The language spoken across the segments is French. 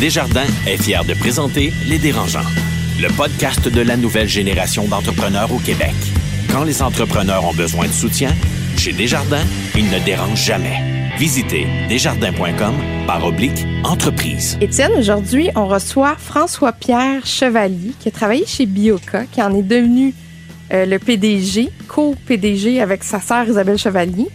Desjardins est fier de présenter Les Dérangeants, le podcast de la nouvelle génération d'entrepreneurs au Québec. Quand les entrepreneurs ont besoin de soutien, chez Desjardins, ils ne dérangent jamais. Visitez desjardins.com par oblique entreprise. Étienne, aujourd'hui, on reçoit François-Pierre Chevalier qui a travaillé chez Bioca, qui en est devenu euh, le PDG, co-PDG avec sa sœur Isabelle Chevalier.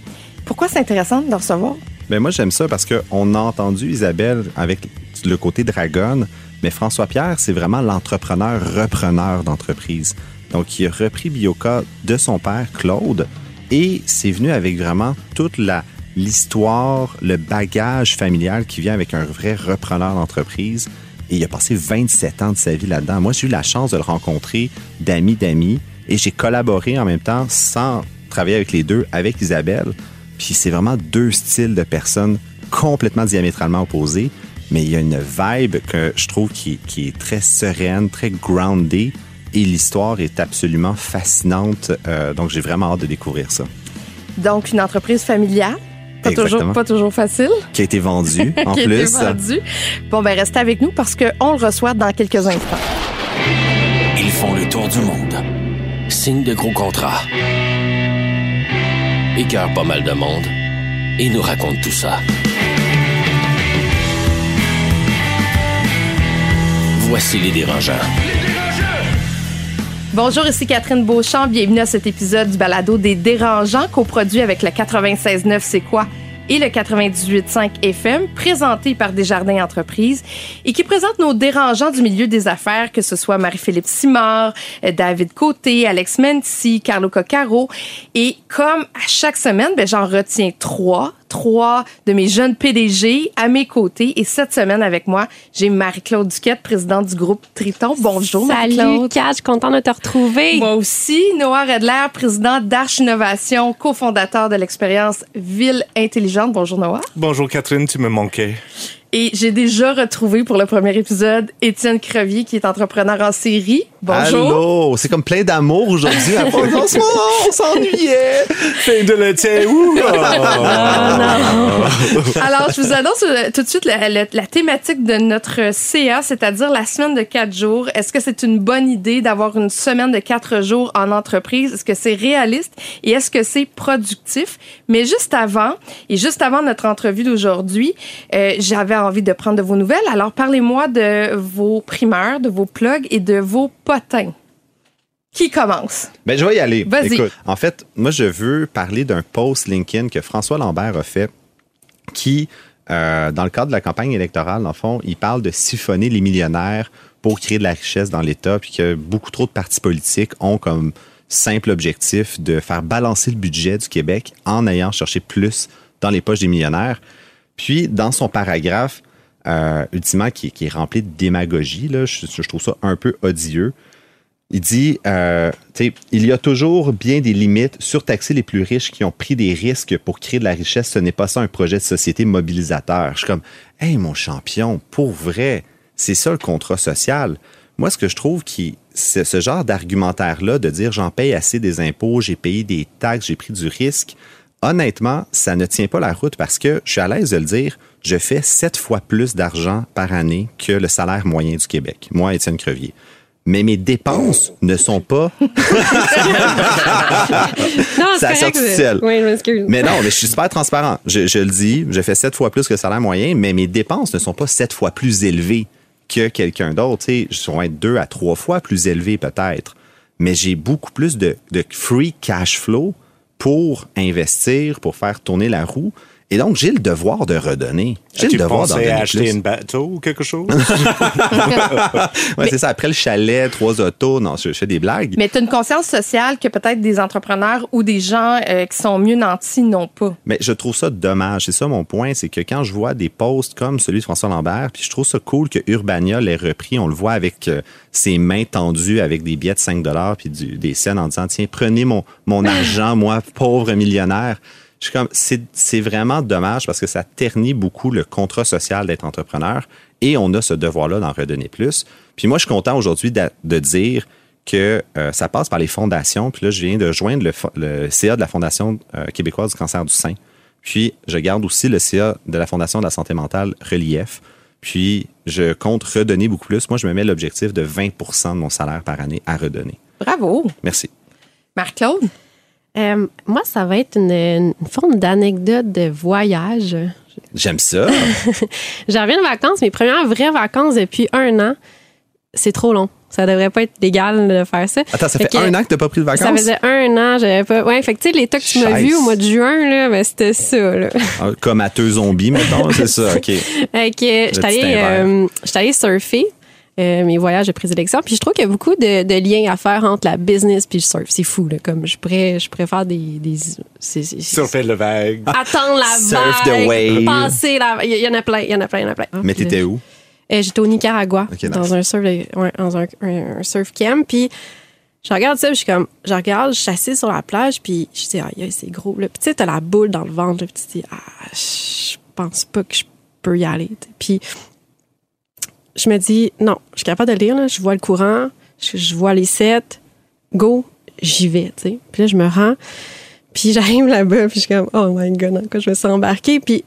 Pourquoi c'est intéressant de le recevoir? Ben moi, j'aime ça parce qu'on a entendu Isabelle avec le côté dragon, mais François Pierre, c'est vraiment l'entrepreneur repreneur d'entreprise. Donc, il a repris Bioca de son père, Claude, et c'est venu avec vraiment toute la l'histoire, le bagage familial qui vient avec un vrai repreneur d'entreprise. Et il a passé 27 ans de sa vie là-dedans. Moi, j'ai eu la chance de le rencontrer d'amis d'amis et j'ai collaboré en même temps sans travailler avec les deux, avec Isabelle. Puis c'est vraiment deux styles de personnes complètement diamétralement opposés, mais il y a une vibe que je trouve qui, est très sereine, très grounded, et l'histoire est absolument fascinante. Euh, donc j'ai vraiment hâte de découvrir ça. Donc une entreprise familiale. Pas toujours, pas toujours facile. Qui a été vendue, en qui plus. A été vendue. Bon, ben, restez avec nous parce qu'on le reçoit dans quelques instants. Ils font le tour du monde. Signe de gros contrats écœure pas mal de monde et nous raconte tout ça. Voici les dérangeants. Bonjour, ici Catherine Beauchamp. Bienvenue à cet épisode du balado des dérangeants, coproduit avec le 96.9 C'est quoi? et le 98.5 FM, présenté par Desjardins Entreprises et qui présente nos dérangeants du milieu des affaires, que ce soit Marie-Philippe Simard, euh, David Côté, Alex Menti, Carlo Coccaro. Et comme à chaque semaine, ben, j'en retiens trois trois de mes jeunes PDG à mes côtés. Et cette semaine avec moi, j'ai Marie-Claude Duquette, présidente du groupe Triton. Bonjour, Marie-Claude. Salut, je suis contente de te retrouver. Moi aussi. Noah Redler, président d'Arche Innovation, cofondateur de l'expérience Ville Intelligente. Bonjour, Noah. Bonjour, Catherine, tu me manquais. Et j'ai déjà retrouvé pour le premier épisode Étienne Crevier, qui est entrepreneur en série. Bonjour. Allô, c'est comme plein d'amour aujourd'hui. on s'ennuyait. Plein de laitier. Alors, je vous annonce euh, tout de suite la, thématique de notre CA, c'est-à-dire la semaine de quatre jours. Est-ce que c'est une bonne idée d'avoir une semaine de quatre jours en entreprise? Est-ce que c'est réaliste? Et est-ce que c'est productif? Mais juste avant, et juste avant notre entrevue d'aujourd'hui, euh, j'avais envie de prendre de vos nouvelles. Alors, parlez-moi de vos primeurs, de vos plugs et de vos potins. Qui commence? Ben, je vais y aller. Vas-y. en fait, moi, je veux parler d'un post LinkedIn que François Lambert a fait qui, euh, dans le cadre de la campagne électorale, en fond, il parle de siphonner les millionnaires pour créer de la richesse dans l'État, puis que beaucoup trop de partis politiques ont comme simple objectif de faire balancer le budget du Québec en ayant cherché plus dans les poches des millionnaires. Puis, dans son paragraphe, euh, ultimement, qui, est rempli de démagogie, là, je, trouve ça un peu odieux. Il dit, euh, il y a toujours bien des limites. Surtaxer les plus riches qui ont pris des risques pour créer de la richesse, ce n'est pas ça un projet de société mobilisateur. Je suis comme, hey, mon champion, pour vrai, c'est ça le contrat social. Moi, ce que je trouve qui, c'est ce genre d'argumentaire-là de dire j'en paye assez des impôts, j'ai payé des taxes, j'ai pris du risque, honnêtement, ça ne tient pas la route parce que je suis à l'aise de le dire, je fais sept fois plus d'argent par année que le salaire moyen du Québec. Moi, Étienne Crevier mais mes dépenses ne sont pas. non. Oui, je mais non, mais je suis super transparent. Je, je, le dis, je fais sept fois plus que le salaire moyen, mais mes dépenses ne sont pas sept fois plus élevées que quelqu'un d'autre. Je suis être deux à trois fois plus élevé peut-être. Mais j'ai beaucoup plus de, de free cash flow pour investir, pour faire tourner la roue. Et donc, j'ai le devoir de redonner. J'ai le devoir d'en acheter une bateau ou quelque chose? oui, c'est ça. Après le chalet, trois autos, non, je, fais des blagues. Mais tu as une conscience sociale que peut-être des entrepreneurs ou des gens euh, qui sont mieux nantis n'ont pas. Mais je trouve ça dommage. C'est ça mon point, c'est que quand je vois des posts comme celui de François Lambert, puis je trouve ça cool que Urbania l'ait repris, on le voit avec euh, ses mains tendues avec des billets de 5 puis des scènes en disant, tiens, prenez mon, mon argent, moi, pauvre millionnaire c'est vraiment dommage parce que ça ternit beaucoup le contrat social d'être entrepreneur et on a ce devoir-là d'en redonner plus. Puis moi, je suis content aujourd'hui de, dire que euh, ça passe par les fondations. Puis là, je viens de joindre le, CA de la Fondation euh, québécoise du cancer du sein. Puis je garde aussi le CA de la Fondation de la santé mentale Relief. Puis, je compte redonner beaucoup plus. Moi, je me mets l'objectif de 20% de mon salaire par année à redonner. Bravo. Merci. Marc-Claude? Euh, moi, ça va être une, une forme d'anecdote de voyage. J'aime ça. J'en reviens de vacances, mes premières vraies vacances depuis un an. C'est trop long. Ça devrait pas être légal de faire ça. Attends, ça fait, un an que t'as pas pris de vacances? Ça faisait un an, j'avais pas. Ouais, fait que tu sais, l'état que tu m'as vu au mois de juin, là, ben, c'était ça, là. Ah, comme à deux zombies, mettons, c'est ça, OK. Fait que j'étais allée, euh, allée surfer. Euh, mes voyages de présélection. Puis je trouve qu'il y a beaucoup de, de, liens à faire entre la business puis le surf. C'est fou, là. Comme je pourrais, je préfère des. des Surfer le vague. Attendre la Surf the wave. Passer la. Il y en a plein, il y en a plein, il y en a plein. Mais t'étais où? Euh, j'étais au Nicaragua, dans, un surf, ouais, dans un, un, surf camp. Puis je regarde ça, puis je suis comme, je regarde, je suis assise sur la plage, puis je dis, ah, c'est gros. Là. Puis tu sais, t'as la boule dans le ventre, là, puis tu dis, ah, je pense pas que je peux y aller. Puis je me dis, non, je suis capable de lire, là, je vois le courant, je, vois les sets, go, j'y vais, tu sais. Puis là, je me rends, puis j'arrive là-bas, puis je suis comme, oh my god, quoi, je me sens embarquée? Puis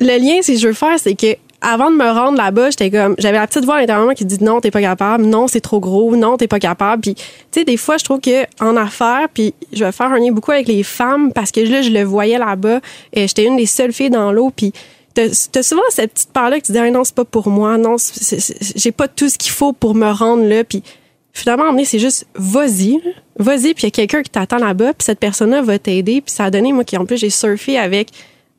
le lien, si je veux faire, c'est que avant de me rendre là-bas, j'étais comme, j'avais la petite voix à l'intérieur qui dit non, t'es pas capable, non, c'est trop gros, non, t'es pas capable. Puis, tu sais, des fois, je trouve que en affaires, puis je vais faire un lien beaucoup avec les femmes parce que là, je le voyais là-bas, et j'étais une des seules filles dans l'eau, puis t'as souvent cette petite part-là qui te dit ah, non, c'est pas pour moi, non, j'ai pas tout ce qu'il faut pour me rendre là, puis finalement, c'est juste vas-y, vas-y, puis il y a quelqu'un qui t'attend là-bas, puis cette personne-là va t'aider, puis ça a donné, moi, qui en plus, j'ai surfé avec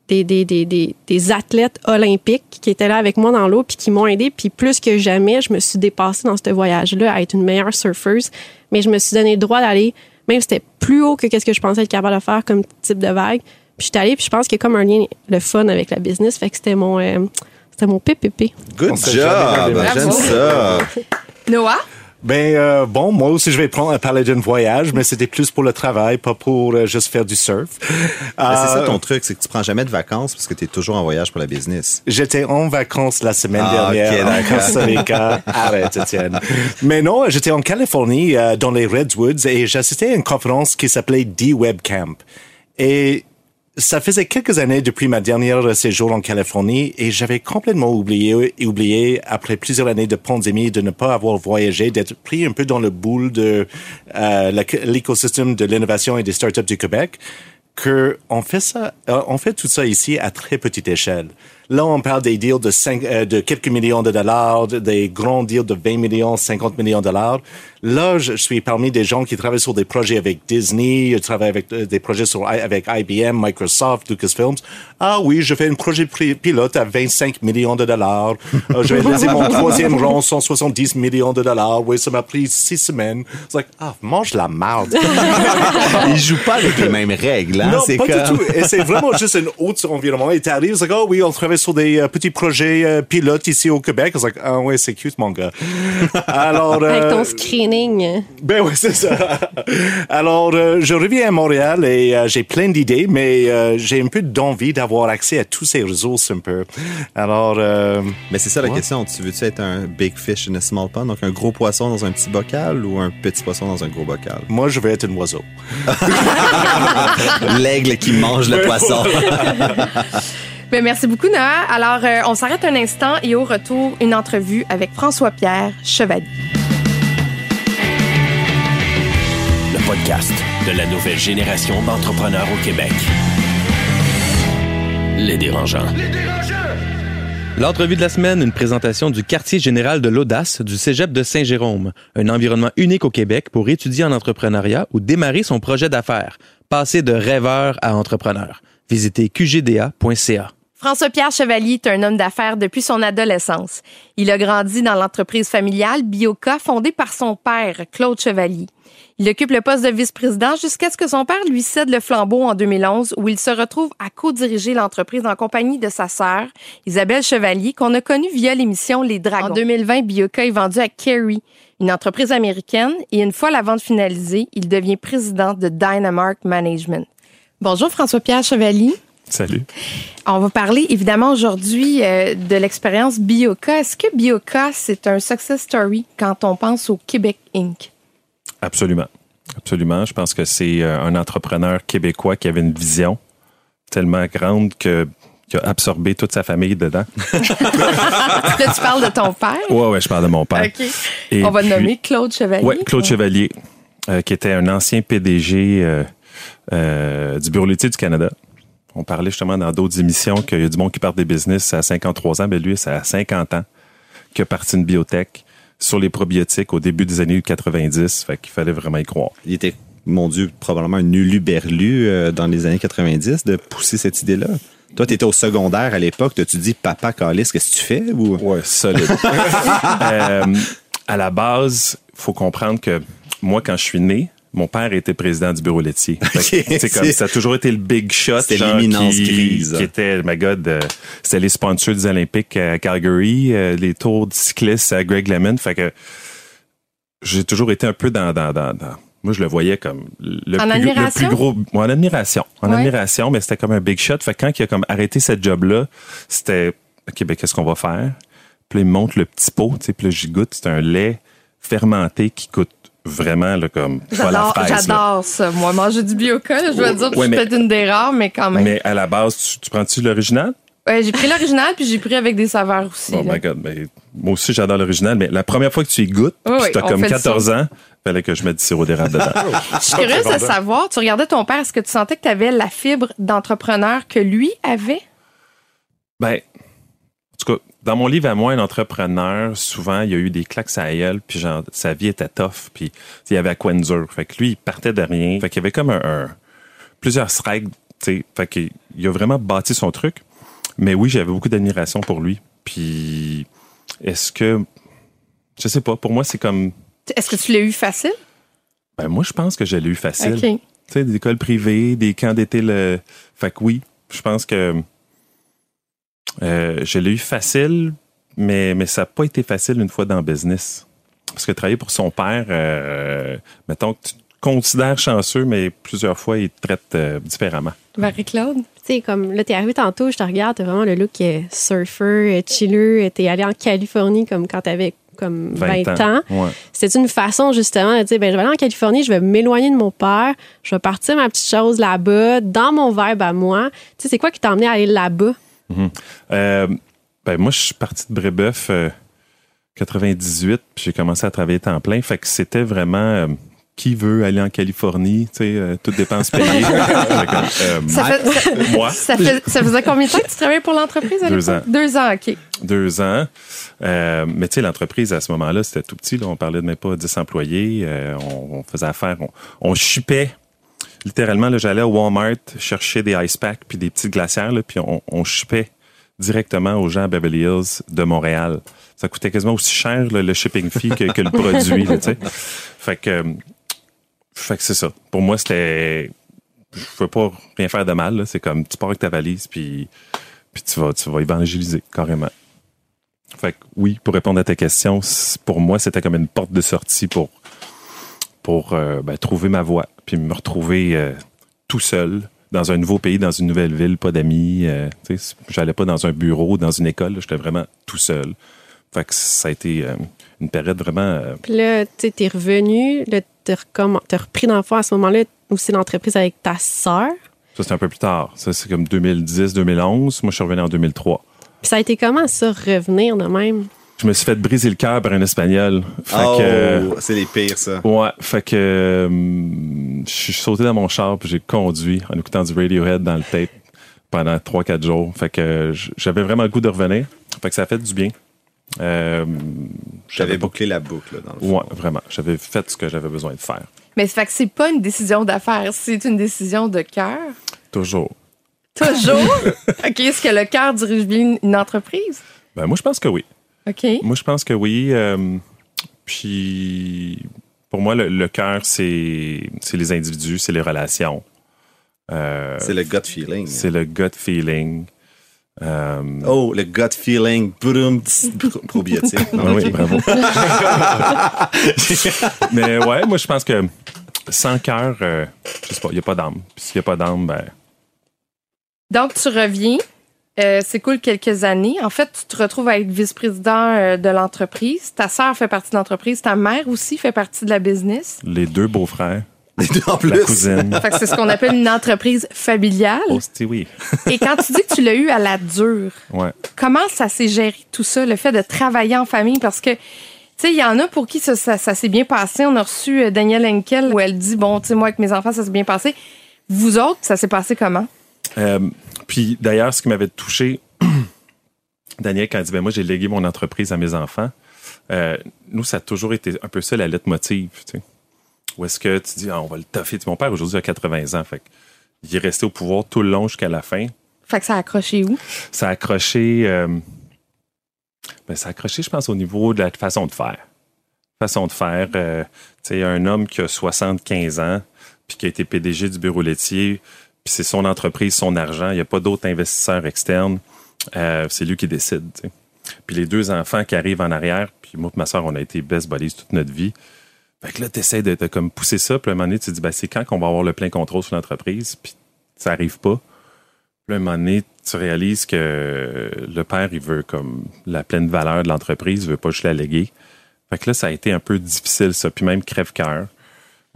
des, des, des, des, des athlètes olympiques qui étaient là avec moi dans l'eau puis qui m'ont aidé. Puis plus que jamais, je me suis dépassée dans ce voyage-là à être une meilleure surfeuse. Mais je me suis donné le droit d'aller, même si c'était plus haut que ce que je pensais être capable de faire comme type de vague. Puis j'étais allée, puis je pense qu'il y a comme un lien, le fun avec la business. Fait que c'était mon, euh, c'était mon PPP. Good job! J'aime ça! Noah? Ben euh, bon, moi aussi je vais prendre parler d'un voyage, mais c'était plus pour le travail, pas pour euh, juste faire du surf. Ben, c'est ça ton truc, c'est que tu prends jamais de vacances parce que tu es toujours en voyage pour la business. J'étais en vacances la semaine ah, dernière en Costa Rica. Arrête, Étienne. Mais non, j'étais en Californie, dans les Redwoods, et j'assistais à une conférence qui s'appelait D-Web Camp. Et ça faisait quelques années depuis ma dernière séjour en Californie et j'avais complètement oublié oublié après plusieurs années de pandémie de ne pas avoir voyagé, d'être pris un peu dans le boule de euh, l'écosystème de l'innovation et des startups du Québec que on fait ça, euh, on fait tout ça ici à très petite échelle. Là, on parle des deals de, euh, de quelques millions de dollars, des grands deals de 20 millions, 50 millions de dollars. Là, je suis parmi des gens qui travaillent sur des projets avec Disney, je travaille avec euh, des projets sur, avec IBM, Microsoft, Lucasfilms. Ah oui, je fais un projet pilote à 25 millions de dollars. Euh, je vais réaliser mon troisième rang, 170 millions de dollars. Oui, ça m'a pris six semaines. C'est like, ah, mange la marde. Ils jouent pas avec les mêmes règles, hein? Non, pas du tout. Et c'est vraiment juste un autre environnement. Et t'arrives, c'est like, oh oui, on travaille sur des euh, petits projets euh, pilotes ici au Québec. C'est like, ah ouais, c'est cute, mon gars. Alors, Avec ton euh, screening. Ben oui, c'est ça. Alors, je reviens à Montréal et j'ai plein d'idées, mais j'ai un peu d'envie d'avoir accès à tous ces ressources un peu. Alors... mais c'est ça la question. Tu veux-tu être un big fish in a small pond, donc un gros poisson dans un petit bocal ou un petit poisson dans un gros bocal? Moi, je veux être un oiseau. L'aigle qui mange le poisson. Mais merci beaucoup, Noah. Alors, euh, on s'arrête un instant et au retour, une entrevue avec François-Pierre Chevalier. Le podcast de la nouvelle génération d'entrepreneurs au Québec. Les dérangeants. Les dérangeants! L'entrevue de la semaine, une présentation du quartier général de l'audace du Cégep de Saint-Jérôme, un environnement unique au Québec pour étudier en entrepreneuriat ou démarrer son projet d'affaires, passer de rêveur à entrepreneur. Visitez qgda.ca. François-Pierre Chevalier est un homme d'affaires depuis son adolescence. Il a grandi dans l'entreprise familiale Bioca fondée par son père, Claude Chevalier. Il occupe le poste de vice-président jusqu'à ce que son père lui cède le flambeau en 2011 où il se retrouve à co-diriger l'entreprise en compagnie de sa sœur, Isabelle Chevalier, qu'on a connue via l'émission Les Dragons. En 2020, Bioca est vendu à Kerry, une entreprise américaine, et une fois la vente finalisée, il devient président de Dynamark Management. Bonjour François-Pierre Chevalier. Salut. On va parler évidemment aujourd'hui euh, de l'expérience Bioca. Est-ce que Bioca, c'est un success story quand on pense au Québec Inc? Absolument. Absolument. Je pense que c'est euh, un entrepreneur québécois qui avait une vision tellement grande que qui a absorbé toute sa famille dedans. Là, tu parles de ton père? Ouais, ouais, je parle de mon père. On va le nommer Claude Chevalier. Oui, Claude Chevalier, euh, qui était un ancien PDG euh, euh, du Bureau laitier du Canada. On parlait justement dans d'autres émissions qu'il y a du monde qui part des business à 53 ans. mais ben, lui, c'est à 50 ans qu'il a parti une biotech sur les probiotiques au début des années 90. Fait qu'il fallait vraiment y croire. Il était, mon Dieu, probablement un uluberlu euh, dans les années 90 de pousser cette idée-là. Toi, tu étais au secondaire à l'époque. Tu dis, papa Calis, qu'est-ce que tu fais? Ou... Ouais, solide. euh, à la base, faut comprendre que moi, quand je suis né, mon père était président du bureau laitier. C'est comme ça a toujours été le big shot. C'était l'imminence grise. Qui était, my God, euh, c'était les sponsors des Olympiques à Calgary, euh, les tours de cyclistes à Greg Lemon. Fait que j'ai toujours été un peu dans, dans, dans, moi, je le voyais comme le, en plus, admiration? le plus gros. en admiration. En admiration, mais c'était comme un big shot. Fait que quand il a comme arrêté cette job-là, c'était OK, ben qu'est-ce qu'on va faire? Puis il me montre le petit pot, tu sais, puis là, j'y goûte. C'est un lait fermenté qui coûte vraiment là, comme j'adore, J'adore ça. Moi, manger du bioca, je dois dire que je suis peut-être une des rares, mais quand même. Mais à la base, tu, prends-tu l'original? Ouais, j'ai pris l'original puis j'ai pris avec des saveurs aussi. Oh my God, ben, moi aussi j'adore l'original, mais la première fois que tu y goûtes, oh, tu as comme 14 ans, fallait que je mette du sirop d'érable dedans. je suis curieuse de savoir, tu regardais ton père, est-ce que tu sentais que tu avais la fibre d'entrepreneur que lui avait? Ben, dans mon livre à moi, un entrepreneur, souvent, il y a eu des claques à gueule, puis genre, sa vie était tough, puis il y avait à quoi Fait que lui, il partait de rien. Fait qu'il y avait comme un, plusieurs strikes, tu sais. Fait qu'il a vraiment bâti son truc. Mais oui, j'avais beaucoup d'admiration pour lui. Puis, est-ce que, je sais pas, pour moi, c'est comme... Est-ce que tu l'as eu facile? Ben, moi, je pense que je l'ai eu facile. Tu sais, des écoles privées, des camps d'été, le... Fait que oui, je pense que euh, je l'ai eu facile, mais, mais ça n'a pas été facile une fois dans le business. Parce que travailler pour son père, euh, mettons que tu te considères chanceux, mais plusieurs fois, il te traite euh, différemment. Marie-Claude? Tu sais, comme là, t'es arrivé tantôt, je te regarde, t'as vraiment le look surfer, chiller, t'es allé en Californie comme quand t'avais comme 20, ans. C'est une façon justement de dire ben je vais aller en Californie, je vais m'éloigner de mon père, je vais partir ma petite chose là-bas, dans mon vibe à moi. Tu sais, c'est quoi qui t'a emmené à aller là-bas? Mhm. Euh, ben moi, je suis parti de Brébeuf 98, euh, puis j'ai commencé à travailler temps plein. Fait que c'était vraiment euh, qui veut aller en Californie, tu sais, toutes dépenses payées. ça, moi. Ça, faisait combien de temps que tu travaillais pour l'entreprise Deux ans. Deux ans, OK. Deux ans. mais tu sais, l'entreprise, à ce moment-là, c'était tout petit. on parlait de même pas 10 employés. On, faisait affaire. On, on chipait littéralement, j'allais au Walmart chercher des ice packs puis des petites glacières, là, puis on, on shippait directement aux gens à Beverly Hills de Montréal. Ça coûtait quasiment aussi cher le shipping fee que, le produit. fait que, fait que c'est ça. Pour moi, c'était. Je ne veux pas rien faire de mal. C'est comme tu pars avec ta valise, puis, puis tu, vas, tu vas évangéliser carrément. Fait que oui, pour répondre à ta question, pour moi, c'était comme une porte de sortie pour pour euh, ben, trouver ma voie, puis me retrouver euh, tout seul dans un nouveau pays, dans une nouvelle ville, pas d'amis. Euh, j'allais pas dans un bureau, dans une école, j'étais vraiment tout seul. Fait que ça a été une période vraiment. Puis là, tu es revenu, tu as repris dans à ce moment-là aussi l'entreprise avec ta sœur. Ça, c'est un peu plus tard. Ça, c'est comme 2010-2011. Moi, je suis revenu en 2003. Puis ça a été comment, ça, revenir de même? Je me suis fait briser le cœur par un espagnol. oh, c'est les pires, ça. Ouais, fait que euh, je suis sauté dans mon char puis j'ai conduit en écoutant du Radiohead dans le tape pendant 3-4 jours. Fait que j'avais vraiment le goût de revenir. Fait que ça a fait du bien. Euh, j'avais bouclé la boucle, dans le fond. Ouais, vraiment. J'avais fait ce que j'avais besoin de faire. Mais fait que c'est pas une décision d'affaires, c'est une décision de cœur? Toujours. Toujours? OK. Est-ce que le cœur dirige bien une entreprise? Ben, moi, je pense que oui. Moi, je pense que oui. Euh, puis, pour moi, le, cœur, c'est les individus, c'est les relations. Euh, c'est le gut feeling. C'est le gut feeling. Euh, oh, le gut feeling, probiotique. oui, bravo. Mais ouais, moi, je pense que sans cœur, je sais pas, il n'y a pas d'âme. Puis s'il n'y a pas d'âme, ben. Donc, tu reviens euh, c'est cool quelques années. En fait, tu te retrouves à être vice-président euh, de l'entreprise. Ta sœur fait partie de l'entreprise. Ta mère aussi fait partie de la business. Les deux beaux-frères. en plus. La cousine. Fait que c'est ce qu'on appelle une entreprise familiale. Oh, oui. Et quand tu dis que tu l'as eu à la dure, Ouais. comment ça s'est géré tout ça, le fait de travailler en famille? Parce que, tu sais, il y en a pour qui ça, ça- ça s'est bien passé. On a reçu euh, Danielle Henkel où elle dit, bon, tu sais, moi, avec mes enfants, ça s'est bien passé. Vous autres, ça s'est passé comment? Euh, puis d'ailleurs, ce qui m'avait touché, Daniel, quand elle dit ben, Moi, j'ai légué mon entreprise à mes enfants, euh, nous, ça a toujours été un peu ça la lettre motive. Tu sais. Où est-ce que tu dis Ah, On va le toffer. Mon père, aujourd'hui, a 80 ans. Fait que il est resté au pouvoir tout le long jusqu'à la fin. Fait que ça a accroché où? Ça a accroché. euh, ben, ça a accroché, je pense, au niveau de la façon de faire. Façon de faire. euh, tu sais, un homme qui a 75 ans, puis qui a été PDG du bureau laitier, puis c'est son entreprise, son argent, il n'y a pas d'autres investisseurs externes. Euh, c'est lui qui décide. Puis les deux enfants qui arrivent en arrière, puis moi et ma soeur, on a été best buddies toute notre vie. Fait que là, tu essaies de, comme pousser ça, puis à un moment donné, tu te dis, ben, c'est quand qu'on va avoir le plein contrôle sur l'entreprise, puis ça arrive pas. Puis à un moment donné, tu réalises que le père, il veut comme la pleine valeur de l'entreprise, il veut pas juste la léguer. Fait que là, ça a été un peu difficile, ça. Puis même crève-cœur.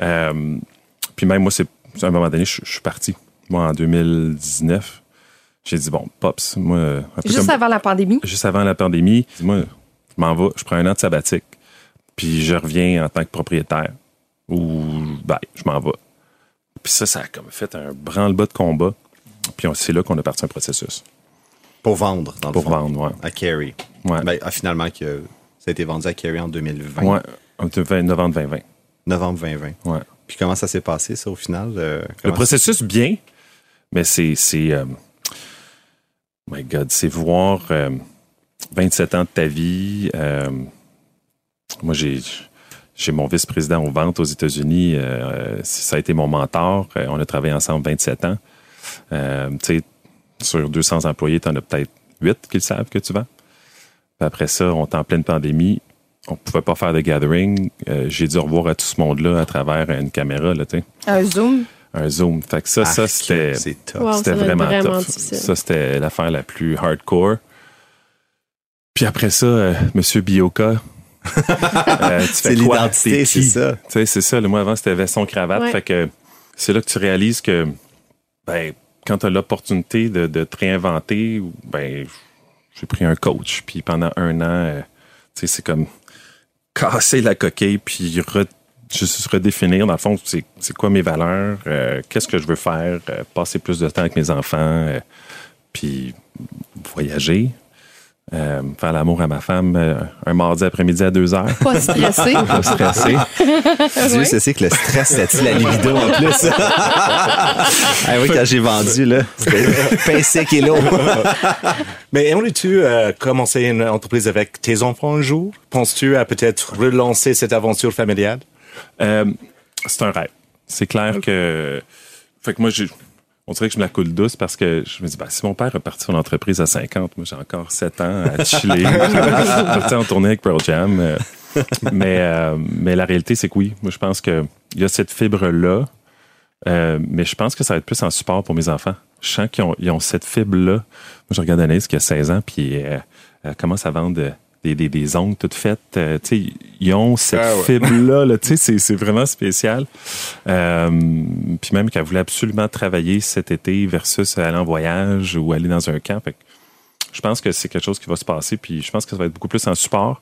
Euh, puis même, moi, c'est à un moment donné, je suis parti. Moi, en 2019, j'ai dit, bon, Pops, moi... Juste comme- avant la pandémie? juste avant la pandémie, moi, je m'en vais, je prends un an de sabbatique, puis je reviens en tant que propriétaire. Ou, ben, je m'en vais. Puis ça, ça a comme fait un branle-bas de combat. Puis on- c'est là qu'on a parti un processus Pour vendre, dans le pour fond. vendre, ouais. À Kerry. Ouais. Ben, ah, finalement, que ça a été vendu à Kerry en 2020. Ouais, en 20 novembre 2020. Novembre 2020. Ouais. Puis comment ça s'est passé, ça, au final? euh, Le processus, bien, mais c'est. euh, my God, c'est voir euh, 27 ans de ta vie. euh, moi, j'ai. J'ai mon vice-président aux ventes aux États-Unis. euh, ça a été mon mentor. Euh, on a travaillé ensemble 27 ans. Euh, tu sais, sur 200 employés, tu en as peut-être 8 qui le savent que tu vends. Après ça, on est en pleine pandémie. On pouvait pas faire de gathering. Euh, J'ai dû revoir à tout ce monde-là à travers une caméra, là, Un Zoom? Un zoom. Fait que ça, ça c'était. Wow, c'était vraiment, vraiment tough. difficile. Ça, c'était l'affaire la plus hardcore. Puis après ça, euh, Monsieur Bioka. euh, tu C'est fais quoi? l'identité, c'est ça. Tu sais, c'est ça. Le mois avant, c'était veston cravate. Ouais. Fait que c'est là que tu réalises que, ben, quand tu as l'opportunité de, de te réinventer, ben, j'ai pris un coach. Puis pendant un an, euh, tu sais, c'est comme casser la coquille, puis re- juste redéfinir, dans le fond, c'est c'est quoi mes valeurs, euh, qu'est-ce que je veux faire, euh, passer plus de temps avec mes enfants, euh, puis voyager, euh, faire l'amour à ma femme euh, un mardi après-midi à 2 heures. Pas stressé? Pas stressé. Dieu, c'est c'est que le stress, c'est la libido en plus? ah oui, quand j'ai vendu, là, c'était pain sec et l'eau. Mais aimerais-tu euh, commencer une entreprise avec tes enfants un jour? Penses-tu à peut-être relancer cette aventure familiale? Euh, c'est un rêve. C'est clair que. Fait que moi, j'ai. On dirait que je me la coule douce parce que je me dis, ben, si mon père est parti son entreprise à 50, moi j'ai encore 7 ans à chiller, partir en tournée avec Pearl Jam. euh, mais, euh, mais la réalité, c'est que oui, moi je pense qu'il y a cette fibre-là, euh, mais je pense que ça va être plus en support pour mes enfants. Je sens qu'ils ont, ils ont cette fibre-là. Moi, je regarde Anaïs qui a 16 ans, puis elle commence à vendre des, des, des ongles toutes faites. Euh, tu sais, ils ont cette Ah ouais. fibre-là. Là, tu sais, c'est, c'est vraiment spécial. Euh, puis même qu'elle voulait absolument travailler cet été versus aller en voyage ou aller dans un camp. Fait que je pense que c'est quelque chose qui va se passer. Puis je pense que ça va être beaucoup plus en support.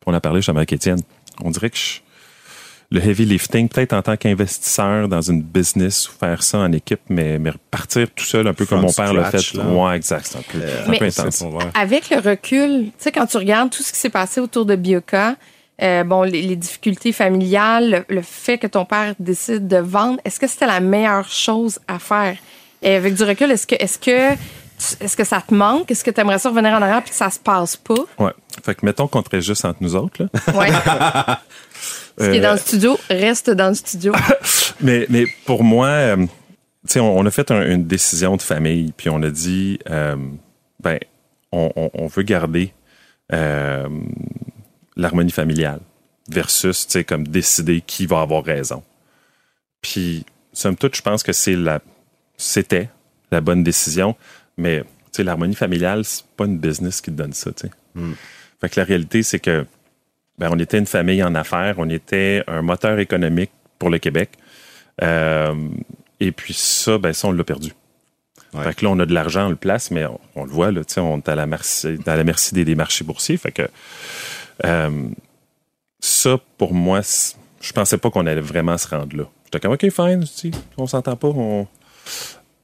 Puis on a parlé justement avec Étienne. On dirait que je- le heavy lifting, peut-être en tant qu'investisseur dans une business ou faire ça en équipe, mais, mais repartir tout seul, un peu comme mon père l'a fait. là. Ouais, exact. C'est un peu, un Mais- peu intense. Avec le recul, tu sais, quand tu regardes tout ce qui s'est passé autour de Bioca, euh, bon, les, les difficultés familiales, le, le fait que ton père décide de vendre, est-ce que c'était la meilleure chose à faire? Et avec du recul, est-ce que, est-ce que, est-ce que ça te manque? Est-ce que tu aimerais ça revenir en arrière puis que ça se passe pas? Ouais. Fait que mettons qu'on serait juste entre nous autres. Là. Ouais. Ce qui est dans le studio reste dans le studio. Mais, mais pour moi, euh, tu sais, on, on a fait un- une décision de famille, puis on a dit, euh, ben, on, on- on veut garder euh, l'harmonie familiale versus, tu sais, comme décider qui va avoir raison. Puis, somme toute, je pense que c'est la, c'était la bonne décision, mais, tu sais, l'harmonie familiale, c'est pas une business qui te donne ça, tu sais. Fait que la réalité, c'est que ben, on était une famille en affaires, on était un moteur économique pour le Québec. et puis ça, ben ça, on l'a perdu. Fait que là, on a de l'argent, on le place, mais on, le voit, là, on est à la merci, à la merci des, marchés boursiers. Fait que ça, pour moi, je pensais pas qu'on allait vraiment se rendre là. J'étais comme, OK, fine, on s'entend pas, on...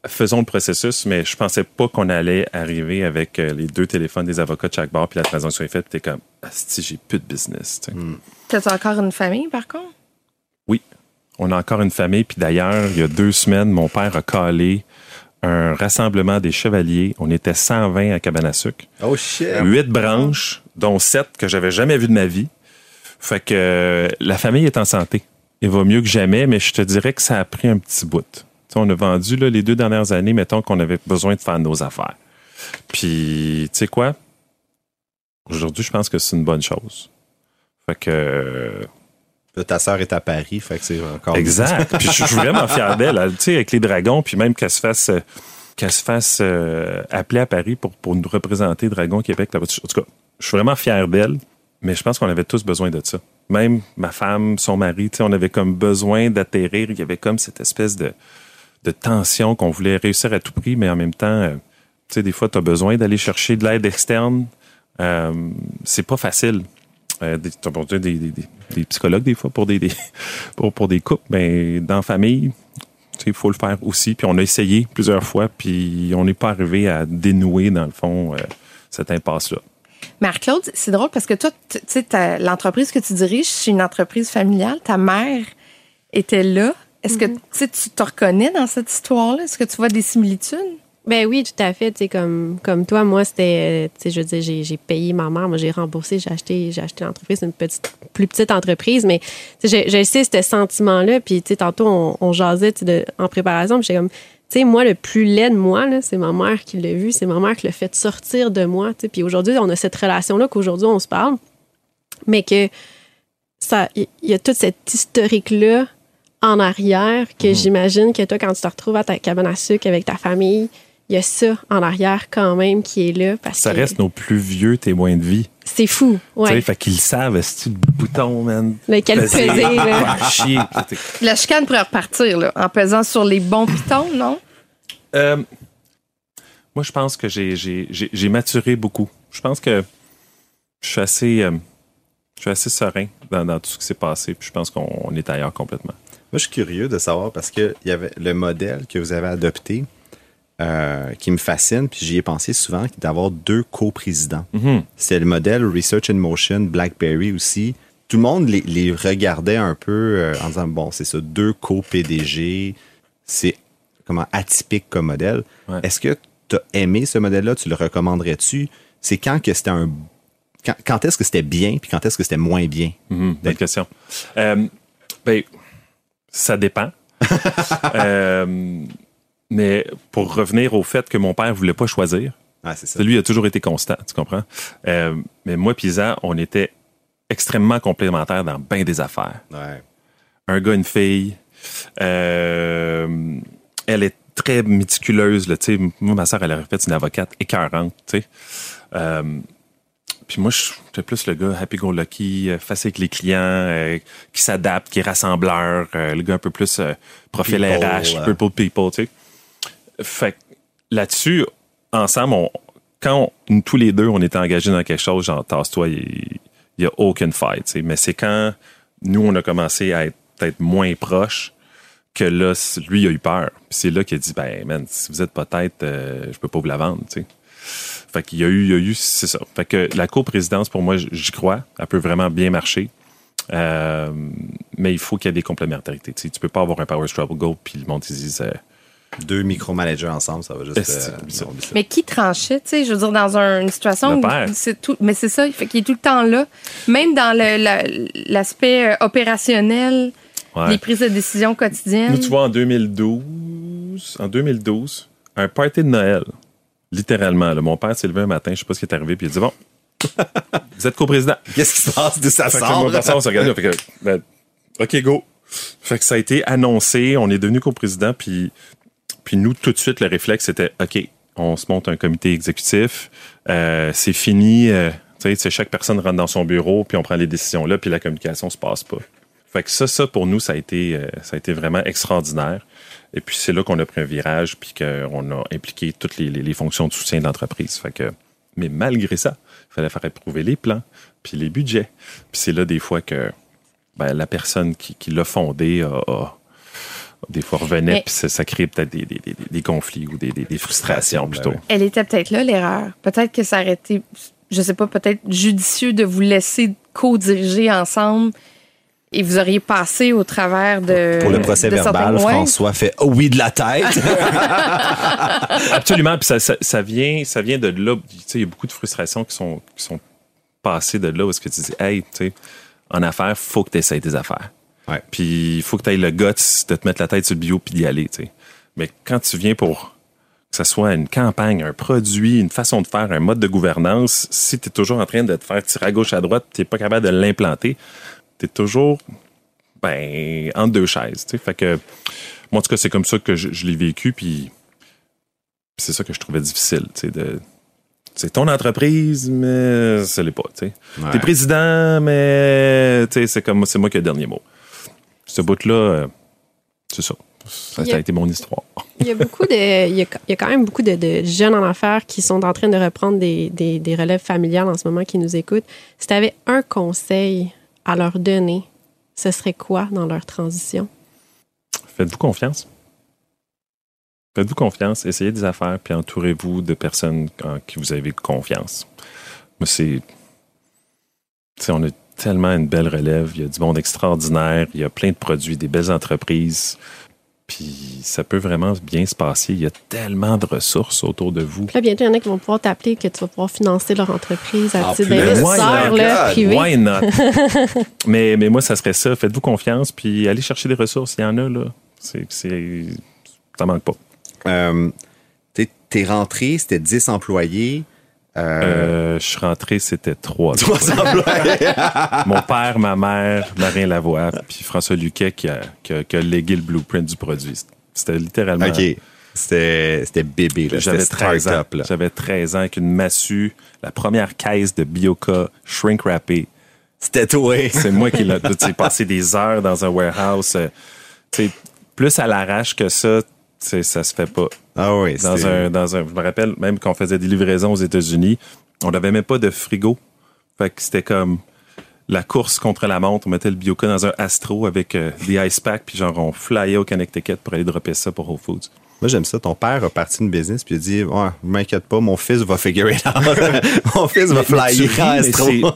faisons le processus, mais je pensais pas qu'on allait arriver avec euh, les deux téléphones des avocats de chaque bar, puis la transaction est faite, puis t'es comme, si j'ai plus de business. Hmm. T'as encore une famille, par contre? Oui, on a encore une famille, puis d'ailleurs, il y a deux semaines, mon père a calé un rassemblement des chevaliers. On était 120 à Cabane à sucre. Oh shit! Huit branches, dont sept que j'avais jamais vues de ma vie. Fait que euh, la famille est en santé. Il va mieux que jamais, mais je te dirais que ça a pris un petit bout. On a vendu là, les deux dernières années, mettons qu'on avait besoin de faire nos affaires. Puis, tu sais quoi? Aujourd'hui, je pense que c'est une bonne chose. Fait que. ta sœur est à Paris, fait que c'est encore. Exact. puis je suis vraiment fier d'elle. Tu sais, avec les dragons, puis même qu'elle se fasse. qu'elle se fasse euh, appeler à Paris pour, pour nous représenter Dragon Québec. En tout cas, je suis vraiment fier d'elle. Mais je pense qu'on avait tous besoin de ça. Même ma femme, son mari, on avait comme besoin d'atterrir. Il y avait comme cette espèce de, de tension qu'on voulait réussir à tout prix, mais en même temps, euh, tu sais, des fois, tu as besoin d'aller chercher de l'aide externe. Euh, c'est pas facile. Euh, des, des, des, psychologues, des fois, pour des, pour, pour des couples, mais dans la famille, il faut le faire aussi. Puis on a essayé plusieurs fois, puis on n'est pas arrivé à dénouer, dans le fond, euh, cette impasse-là. Marc-Claude, c'est drôle parce que toi, tu sais, l'entreprise que tu diriges, c'est une entreprise familiale. Ta mère était là. Est-ce que mm-hmm. tu te reconnais dans cette histoire-là? Est-ce que tu vois des similitudes? Ben oui, tout à fait. Comme, comme toi, moi, c'était, je veux dire, j'ai, payé ma mère, moi, j'ai remboursé, j'ai acheté, j'ai acheté l'entreprise, une petite, plus petite entreprise, mais j'ai, j'ai ce sentiment-là. Puis, tantôt, on, on jasait de, en préparation, puis j'étais comme, tu sais, moi, le plus laid de moi, c'est ma mère qui l'a vu, c'est ma mère qui l'a fait sortir de moi. Puis aujourd'hui, on a cette relation-là qu'aujourd'hui, on se parle, mais que ça, il y, a toute cette historique-là en arrière que mhm. j'imagine que toi, quand tu te retrouves à ta cabane à sucre avec ta famille, il y a ça en arrière quand même qui est là. Parce ça reste nos plus vieux témoins de vie. C'est fou, ouais. Tu sais, fait qu'ils savent, c'est le bouton, man? Mais quel plaisir, là. chier. La chicane pourrait repartir, là, en pesant sur les bons pitons, non? Euh, moi, je pense que j'ai maturé beaucoup. Je pense que je suis assez, euh, je suis assez serein dans, tout ce qui s'est passé. Puis je pense qu'on est ailleurs complètement. Moi, je suis curieux de savoir parce que il y avait le modèle que vous avez adopté euh, qui me fascine, puis j'y ai pensé souvent, d'avoir deux co-présidents. Mm-hmm. C'est le modèle Research in Motion, BlackBerry aussi. Tout le monde les, regardait un peu en disant, bon, c'est ça, deux co-PDG, c'est comment atypique comme modèle. Est-ce que tu as aimé ce modèle-là? Tu le recommanderais-tu? C'est quand que c'était un. Quand, est-ce que c'était bien, puis quand est-ce que c'était moins bien? Mm-hmm. bonne question. Euh, ben, ça dépend. Euh, mais pour revenir au fait que mon père voulait pas choisir, ah, c'est ça. lui a toujours été constant, tu comprends? Euh, mais moi et on était extrêmement complémentaires dans bien des affaires. Un gars, une fille. Euh, elle est très méticuleuse. Là, moi, ma soeur, elle aurait fait une avocate écœurante. Euh, puis moi, j'étais plus le gars happy-go-lucky, euh, facile avec les clients, euh, qui s'adapte, qui est rassembleur, le gars un peu plus profil RH, people people. Tu sais. Fait là-dessus, ensemble, quand tous les deux, on était engagés dans quelque chose, genre, tasse-toi, il n'y a aucune fight. Mais c'est quand nous, on a commencé à être peut-être moins proches, que là, lui, il a eu peur. Puis c'est là qu'il a dit, ben, man, si vous êtes pas tête, euh, je peux pas vous la vendre, tu sais. Fait qu'il y a eu, il y a eu, c'est ça. Fait que la coprésidence, pour moi, j'y crois. Elle peut vraiment bien marcher. Euh, mais il faut qu'il y ait des complémentarités. Tu, tu peux pas avoir un Power Struggle Go puis le monde, ils disent, euh, deux micro-managers ensemble, ça va juste. mais qui tranchait, tu sais, je veux dire, dans une situation où c'est tout. Mais c'est ça, il fait qu'il est tout le temps là. Même dans l'aspect opérationnel, les prises de décision quotidiennes. Nous, tu vois, en 2012, en 2012, un party de Noël, littéralement, mon père s'est levé un matin, je sais pas ce qui est arrivé, puis il a dit Bon, vous êtes coprésident. Qu'est-ce qui se passe? De ça sort? on fait que, ben, OK, go. Fait que ça a été annoncé, on est devenu coprésident, puis, puis nous, tout de suite, le réflexe, c'était OK, on se monte un comité exécutif, euh, c'est fini. Euh, tu sais, chaque personne rentre dans son bureau, puis on prend les décisions là, puis la communication se passe pas. Fait que ça, ça pour nous, ça a été, euh, ça a été vraiment extraordinaire. Et puis c'est là qu'on a pris un virage, puis qu'on a impliqué toutes les, les, fonctions de soutien de l'entreprise. Fait que, mais malgré ça, il fallait faire éprouver les plans, puis les budgets. Puis c'est là des fois que ben, la personne qui, qui l'a fondé a, des fois revenait, puis ça, crée peut-être des, des, des, conflits ou des, frustrations plutôt. Elle était peut-être là l'erreur. Peut-être que ça aurait été, je sais pas, peut-être judicieux de vous laisser co-diriger ensemble et vous auriez passé au travers de. Pour le procès verbal, François fait oh oui de la tête. Absolument. Puis ça, ça, vient, ça vient de là. Tu sais, il y a beaucoup de frustrations qui sont, qui sont passées de là où est-ce que tu dis, hey, tu sais, en affaires, faut que tu essayes tes affaires. Ouais. Puis il faut que tu aies le guts de te mettre la tête sur le bio puis d'y aller, tu sais. Mais quand tu viens pour que ce soit une campagne, un produit, une façon de faire, un mode de gouvernance, si tu es toujours en train de te faire tirer à gauche, à droite, tu n'es pas capable de l'implanter, toujours ben, entre deux chaises. Fait que, moi, en tout cas, c'est comme ça que je, l'ai vécu, puis c'est ça que je trouvais difficile. De, c'est ton entreprise, mais ce l'est pas. Tu es président, mais c'est comme c'est moi qui ai le dernier mot. Ce bout-là, euh, c'est ça. Ça, a, été mon histoire. Il y a beaucoup de, il y a, quand même beaucoup de, jeunes en affaires qui sont en train de reprendre des, des, des relèves familiales en ce moment qui nous écoutent. Si tu avais un conseil à leur donner, ce serait quoi dans leur transition? Faites-vous confiance. Faites-vous confiance, essayez des affaires, puis entourez-vous de personnes en qui vous avez confiance. Mais c'est. on a tellement une belle relève, il y a du monde extraordinaire, il y a plein de produits, des belles entreprises. Puis ça peut vraiment bien se passer. Il y a tellement de ressources autour de vous. Puis là, bientôt, il y en a qui vont pouvoir t'appeler que tu vas pouvoir financer leur entreprise à ah, titre d'investisseur privé. Why not? mais, mais moi, ça serait ça. Faites-vous confiance, puis allez chercher des ressources. Il y en a, là. C'est, c'est, ça manque pas. Euh, t'es rentré, c'était 10 employés. Euh, je suis rentré, c'était trois. Trois employés. Mon père, ma mère, Marin Lavoie, puis François Luquet qui a, qui, légué le blueprint du produit. C'était littéralement. OK. C'était bébé, J'avais 13 ans. J'avais 13 ans avec une massue, la première caisse de Bioca shrink wrappée. C'était toi. C'est moi qui l'ai passé des heures dans un warehouse. Euh, plus à l'arrache que ça, ça se fait pas. Ah oui, dans un, dans un, je me rappelle même qu'on faisait des livraisons aux États-Unis, on n'avait même pas de frigo. Fait que c'était comme la course contre la montre. On mettait le Bioca dans un Astro avec euh, des ice packs, puis genre on flyait au Connecticut pour aller dropper ça pour Whole Foods. Moi, j'aime ça. Ton père a parti une business puis il a dit ne m'inquiète pas, mon fils va figure it out. mon fils va flyer en Astro.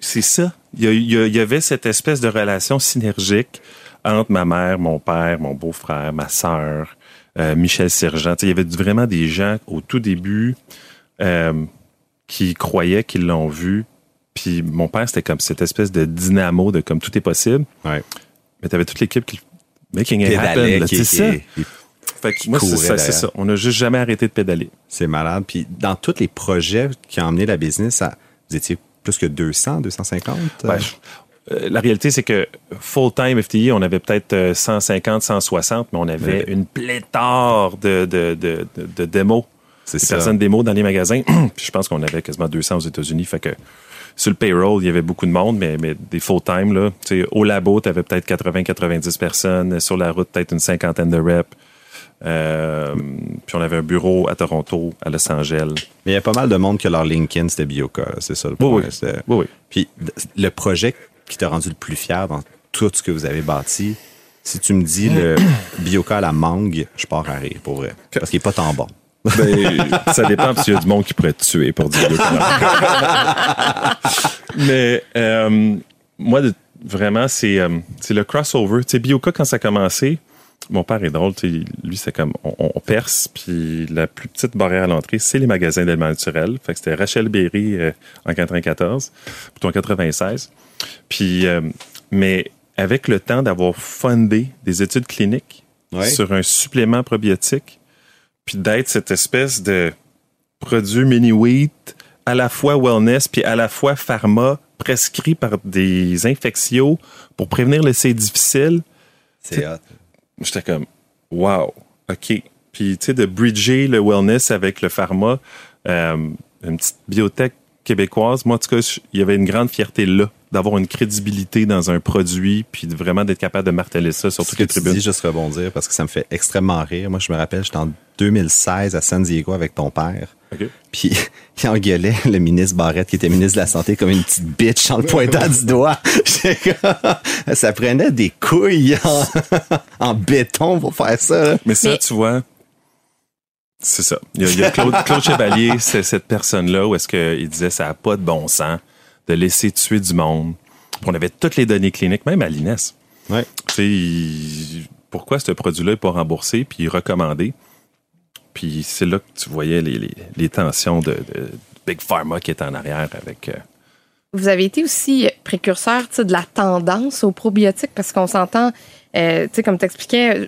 C'est ça. Il y, avait cette espèce de relation synergique entre ma mère, mon père, mon beau-frère, ma sœur, euh, Michel Sergent. Il y avait vraiment des gens au tout début euh, qui croyaient qu'ils l'ont vu. Puis mon père, c'était comme cette espèce de dynamo de comme tout est possible. Ouais. Mais tu avais toute l'équipe qui making it happen. C'est ça. fait que moi, c'est ça, On n'a juste jamais arrêté de pédaler. C'est malade. Puis dans tous les projets qui ont emmené la business, vous étiez plus que 200, 250? Euh, la réalité, c'est que full-time FTI, on avait peut-être 150, euh, 160, mais on avait une pléthore de, de, de, de, démos. C'est ça. Personnes démos dans les magasins. Puis je pense qu'on avait quasiment 200 aux États-Unis. Fait que sur le payroll, il y avait beaucoup de monde, mais, mais des full-time, là. au labo, tu avais peut-être 80-90 personnes. Sur la route, peut-être une cinquantaine de reps. Euh, puis on avait un bureau à Toronto, à Los Angeles. Mais il y a pas mal de monde que leur LinkedIn, c'était Bioca, c'est ça le point. Oui, oui. oui, Puis le projet qui t'a rendu le plus fier dans tout ce que vous avez bâti? Si tu me dis le bioca à la mangue, je pars à rire, pour vrai. Parce qu'il n'est pas tant bon. Ben, ça dépend parce qu'il y a du monde qui pourrait te tuer pour dire Mais euh, moi, vraiment, c'est euh, le crossover. Tu sais, Bioca, quand ça a commencé, mon père est drôle. Lui, c'est comme on, perce, puis la plus petite barrière à l'entrée, c'est les magasins d'aliments naturels. Fait que c'était Rachel Berry euh, en 94, plutôt en 96. Puis, euh, mais avec le temps d'avoir fundé des études cliniques sur un supplément probiotique, puis d'être cette espèce de produit mini-wheat à la fois wellness puis à la fois pharma prescrit par des infectios pour prévenir l'essai difficile. C'est hot. J'étais comme, wow, OK. Puis, tu sais, de bridger le wellness avec le pharma, euh, une petite biotech québécoise, moi, en tout cas, il y avait une grande fierté là d'avoir une crédibilité dans un produit, puis vraiment d'être capable de marteler ça sur toutes les tribunes. Je dis juste rebondir parce que ça me fait extrêmement rire. Moi, je me rappelle, j'étais en 2016 à San Diego avec ton père. Puis il engueulait le ministre Barrette, qui était ministre de la Santé, comme une petite bitch en le pointant du doigt. ça prenait des couilles en, béton pour faire ça. Mais ça, tu vois, c'est ça. Il y a, Claude, Chevalier, c'est cette personne-là où est-ce qu'il disait ça n'a pas de bon sens de laisser tuer du monde. On avait toutes les données cliniques, même à l'INES. Ouais. pourquoi ce produit-là n'est pas remboursé puis recommandé? Puis c'est là que tu voyais les, tensions de, Big Pharma qui est en arrière avec. Euh, Vous avez été aussi précurseur de la tendance aux probiotiques parce qu'on s'entend, euh, tu sais, comme tu expliquais,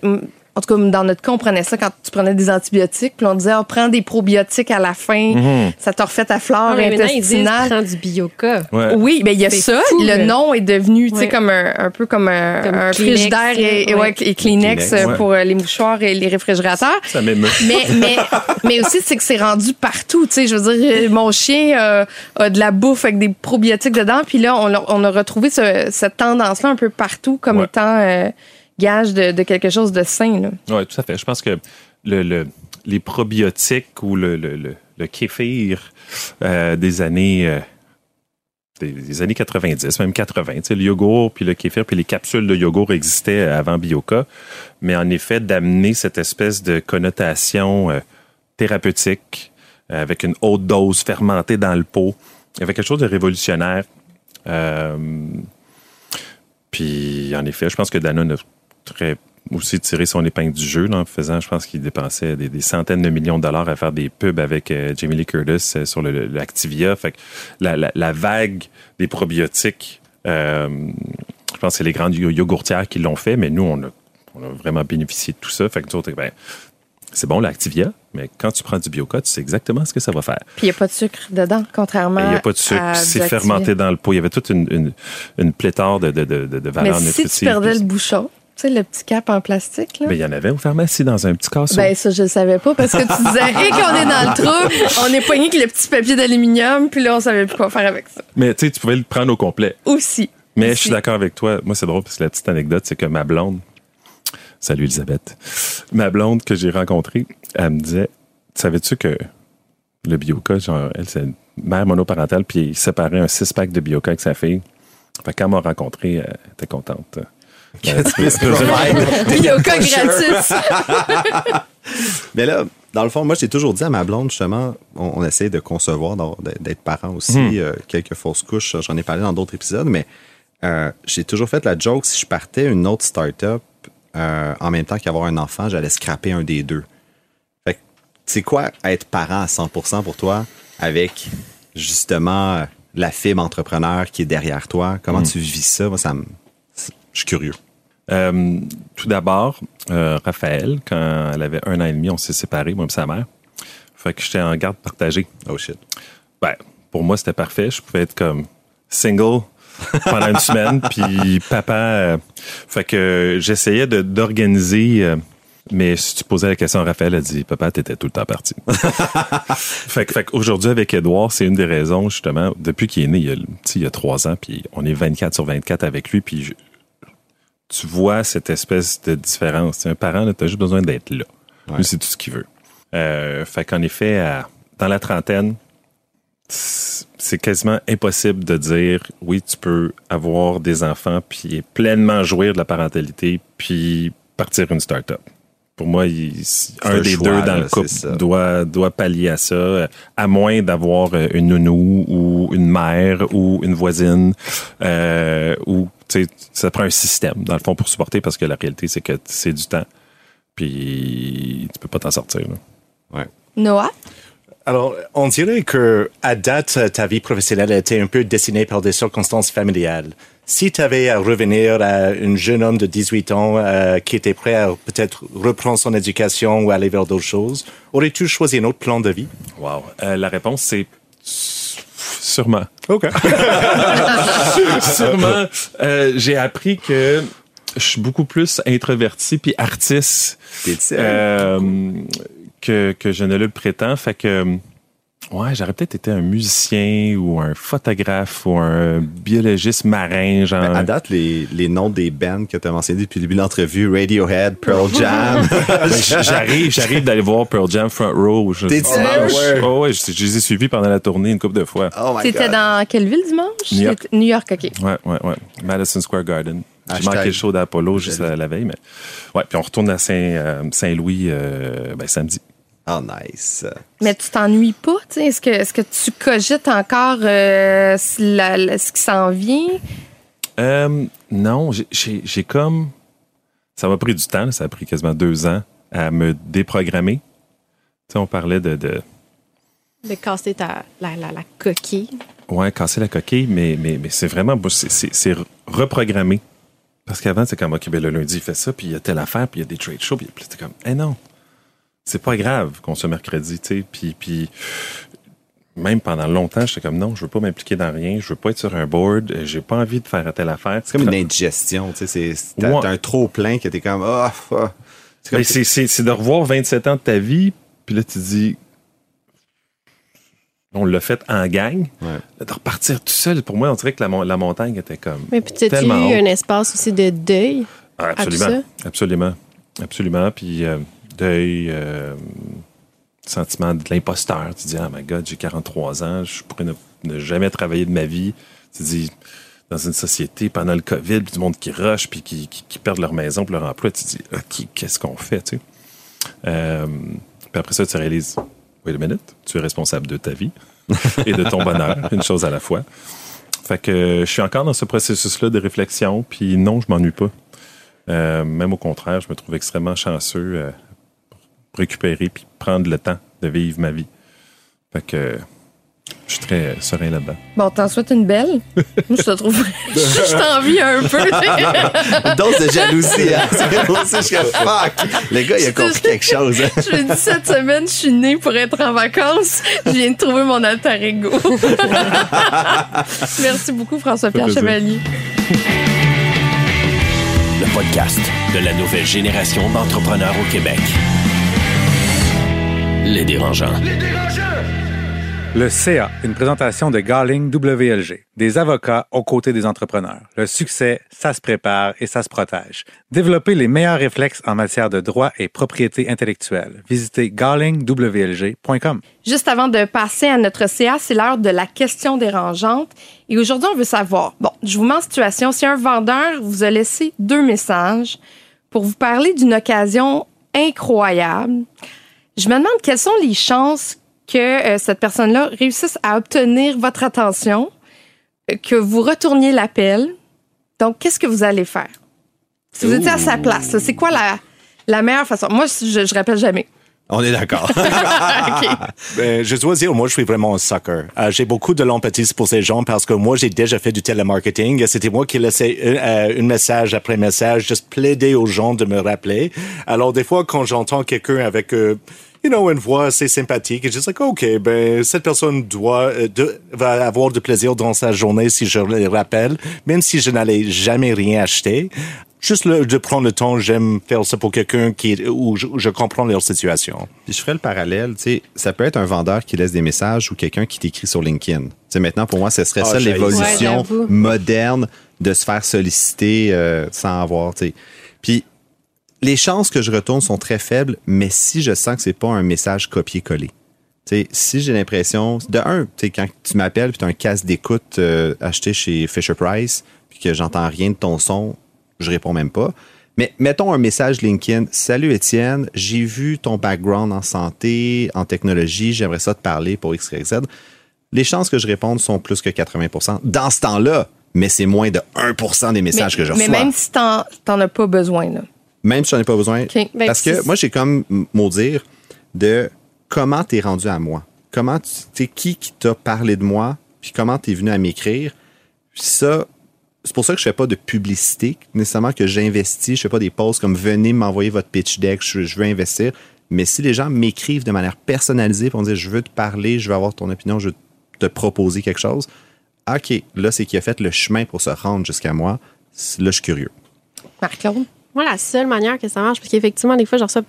en tout cas, dans notre cas, on prenait ça quand tu prenais des antibiotiques, puis on disait, oh, prends des probiotiques à la fin, mhm. ça te refait ta flore ah, intestinale. Prends du bioca. Oui, mais il y a ça. le nom est devenu, tu sais, comme un, peu comme un, frigidaire et, et, Kleenex, euh, pour euh, les mouchoirs et les réfrigérateurs. Ça m'émeut. Mais, mais, mais aussi, c'est que c'est rendu partout. Tu sais, je veux dire, euh, mon chien a de la bouffe avec des probiotiques dedans, puis là, on a, on a retrouvé cette tendance-là un peu partout comme étant gage de, quelque chose de sain. Oui, tout à fait. Je pense que le, les probiotiques ou le, le, kéfir euh, des années... Euh, des, années 90, même 80. le yogourt, puis le kéfir, puis les capsules de yogourt existaient avant Bioca. Mais en effet, d'amener cette espèce de connotation euh, thérapeutique avec une haute dose fermentée dans le pot, il y avait quelque chose de révolutionnaire. puis, en effet, je pense que Danone a très aussi tiré son épingle du jeu en faisant, je pense qu'il dépensait des, centaines de millions de dollars à faire des pubs avec euh, Jamie Lee Curtis euh, sur l'Activia. Fait que la, vague des probiotiques, euh, je pense que c'est les grandes yogourtières qui l'ont fait, mais nous, on a, vraiment bénéficié de tout ça. Fait que ben, c'est bon l'Activia, mais quand tu prends du Bioca, tu sais exactement ce que ça va faire. Puis il n'y a pas de sucre dedans, contrairement à. Il n'y a pas de sucre, c'est fermenté dans le pot. Il y avait toute une, une, pléthore de, de, de, de valeurs mais si tu perdais le bouchon, tu sais, le petit cap en plastique. Là? Mais il y en avait aux pharmacies dans un petit casseau. Ben, ça, je ne savais pas parce que tu disais, et qu'on est dans le trou, on est poigné avec le petit papier d'aluminium, puis là, on savait plus quoi faire avec ça. Mais tu sais, tu pouvais le prendre au complet. Aussi. Mais je suis d'accord avec toi. Moi, c'est drôle parce que la petite anecdote, c'est que ma blonde, salut Elisabeth, ma blonde que j'ai rencontrée, elle me disait, savais-tu que le Bioca, genre, elle, c'est une mère monoparentale, puis il séparait un six-pack de Bioca avec sa fille. Fait quand m'a rencontré, elle était contente. Mais là, dans le fond, moi, j'ai toujours dit à ma blonde, justement, on, essaie de concevoir, d'être parent aussi, hmm. euh, quelques fausses couches. J'en ai parlé dans d'autres épisodes, mais euh, j'ai toujours fait la joke, si je partais une autre start-up euh, en même temps qu'avoir un enfant, j'allais scraper un des deux. Fait c'est quoi être parent à 100% pour toi avec, justement, la fibre entrepreneur qui est derrière toi? Comment hmm. tu vis ça? Moi, ça me... Je suis curieux. Euh, tout d'abord, euh, Raphaël, quand elle avait un an et demi, on s'est séparés, moi et sa mère. Fait que j'étais en garde partagée. Oh shit. Ben, pour moi, c'était parfait. Je pouvais être comme single pendant une semaine, puis papa. Euh, fait que j'essayais d'organiser. mais si tu posais la question à Raphaël, elle dit Papa, t'étais tout le temps parti. fait, fait qu'aujourd'hui, avec Edouard, c'est une des raisons, justement, depuis qu'il est né, il y a, il y a trois ans, puis on est 24 sur 24 avec lui, puis tu vois cette espèce de différence. un parent, tu as juste besoin d'être là. Lui, c'est tout ce qu'il veut. Euh, fait qu'en effet, dans la trentaine, c'est quasiment impossible de dire oui, tu peux avoir des enfants puis pleinement jouir de la parentalité puis partir une start-up. Pour moi, un des deux dans le couple doit, doit pallier à ça, à moins d'avoir une nounou ou une mère ou une voisine euh, ou ça prend un système, dans le fond, pour supporter, parce que la réalité, c'est que c'est du temps. Puis tu peux pas t'en sortir. Ouais. Noah? Alors, on dirait que à date, ta vie professionnelle a été un peu dessinée par des circonstances familiales. Si tu avais à revenir à un jeune homme de 18 ans euh, qui était prêt à peut-être reprendre son éducation ou aller vers d'autres choses, aurais-tu choisi un autre plan de vie? Wow. Euh, la réponse, c'est Sûrement. OK. Sûrement. Euh, j'ai appris que je suis beaucoup plus introverti puis artiste euh, que, que je ne le prétends. Fait que Ouais, j'aurais peut-être été un musicien ou un photographe ou un biologiste marin, genre. Ben, à date, les, les noms des bands que tu as mentionnés depuis le début de l'entrevue, Radiohead, Pearl Jam. Ben, j'arrive, j'arrive d'aller voir Pearl Jam Front Row. T'es dimanche? Oh, ouais, je, je, les ai suivis pendant la tournée une couple de fois. Oh T'étais dans quelle ville dimanche? New York. New York, OK. Ouais, ouais, ouais. Madison Square Garden. J'ai manqué le show d'Apollo juste la, la, veille, mais ouais. Puis on retourne à Saint, euh, Saint-Louis euh, ben, samedi. Oh, nice. Mais tu t'ennuies pas, tu sais? Est-ce que, est que tu cogites encore euh, ce qui s'en vient? Euh, non, j'ai comme. Ça m'a pris du temps, ça a pris quasiment deux ans à me déprogrammer. Tu sais, on parlait de. De, de casser ta, la, la, la, coquille. Ouais, casser la coquille, mais, mais, mais c'est vraiment. C'est reprogrammer. Parce qu'avant, c'est comme, OK, ben, le lundi, il fait ça, puis il y a telle affaire, puis il y a des trade shows, puis c'était comme, eh non c'est pas grave qu'on soit mercredi, tu sais. Puis, puis même pendant longtemps, j'étais comme non, je veux pas m'impliquer dans rien, je veux pas être sur un board, j'ai pas envie de faire telle affaire. C'est comme une indigestion, tu sais. T'as un trop plein que t'es comme ah. Oh, c'est de revoir 27 ans de ta vie, puis là tu dis on l'a fait en gang. De repartir tout seul, pour moi, on dirait que la, la montagne était comme. Mais puis, as-tu eu un espace aussi de deuil? Ah, absolument. Absolument. Absolument. Puis, euh, deuil, euh, sentiment de l'imposteur. Tu dis, ah, my God, j'ai 43 ans, je pourrais ne, jamais travailler de ma vie. Tu dis, dans une société, pendant le COVID, puis du monde qui rush, puis qui, qui, perdent leur maison, puis leur emploi, tu dis, OK, qu'est-ce qu'on fait, tu sais? Euh, puis après ça, tu réalises, wait a minute, tu es responsable de ta vie et de ton bonheur, une chose à la fois. Fait que je suis encore dans ce processus-là de réflexion, puis non, je m'ennuie pas. Euh, même au contraire, je me trouve extrêmement chanceux récupérer puis prendre le temps de vivre ma vie. Fait que je suis très serein là-dedans. Bon, t'en souhaites une belle? je te trouve. je t'envie un peu. une dose de jalousie, hein. C'est je fuck. Le gars, il a compris quelque chose. Hein. je me dis, cette semaine, je suis née pour être en vacances. Je viens de trouver mon alter ego. Merci beaucoup, François-Pierre Chevalier. Le podcast de la nouvelle génération d'entrepreneurs au Québec. Les dérangeants. Les dérangeants! Le CA, une présentation de Garling WLG, des avocats aux côtés des entrepreneurs. Le succès, ça se prépare et ça se protège. Développez les meilleurs réflexes en matière de droit et propriété intellectuelle. Visitez garlingwlg.com. Juste avant de passer à notre CA, c'est l'heure de la question dérangeante. Et aujourd'hui, on veut savoir, bon, je vous mets en situation, si un vendeur vous a laissé deux messages pour vous parler d'une occasion incroyable, je me demande quelles sont les chances que euh, cette personne-là réussisse à obtenir votre attention, euh, que vous retourniez l'appel. Donc, qu'est-ce que vous allez faire? Si vous étiez à sa place, c'est quoi la, la meilleure façon? Moi, je, ne rappelle jamais. On est d'accord. Ben, je dois dire, moi, je suis vraiment un sucker. Euh, j'ai beaucoup de l'empathie pour ces gens parce que moi, j'ai déjà fait du télémarketing. C'était moi qui laissais un, message après message, juste plaider aux gens de me rappeler. Alors, des fois, quand j'entends quelqu'un avec you know, une voix assez sympathique. Et je dis, OK, ben, cette personne doit, euh, va avoir du plaisir dans sa journée si je le rappelle, même si je n'allais jamais rien acheter. Juste le, de prendre le temps, j'aime faire ça pour quelqu'un qui, où je, comprends leur situation. Puis je ferais le parallèle, tu sais, ça peut être un vendeur qui laisse des messages ou quelqu'un qui t'écrit sur LinkedIn. Tu sais, maintenant, pour moi, ce serait ah, ça l'évolution moderne de se faire solliciter euh, sans avoir, tu sais. Puis les chances que je retourne sont très faibles, mais si je sens que c'est pas un message copié-collé. si j'ai l'impression, de un, quand tu m'appelles puis tu as un casque d'écoute euh, acheté chez Fisher Price puis que j'entends rien de ton son, je réponds même pas. Mais mettons un message LinkedIn. Salut Étienne, j'ai vu ton background en santé, en technologie, j'aimerais ça te parler pour X, Y, Z. Les chances que je réponde sont plus que 80% dans ce temps-là, mais c'est moins de 1% des messages que je reçois. Mais même si tu n'en as pas besoin, là même si j'en ai pas besoin. Ben, parce que moi, j'ai comme mot dire de comment tu es rendu à moi. Comment tu qui qui t'a parlé de moi, puis comment tu es venu à m'écrire. Ça, c'est pour ça que je fais pas de publicité nécessairement que j'investis. Je fais pas des posts comme venez m'envoyer votre pitch deck, je, veux investir. Mais si les gens m'écrivent de manière personnalisée pour me dire je veux te parler, je veux avoir ton opinion, je veux te proposer quelque chose, OK, là, c'est qui a fait le chemin pour se rendre jusqu'à moi. Là, je suis curieux. Marc-Claude? Moi, la seule manière que ça marche, parce qu'effectivement, des fois, j'en reçois,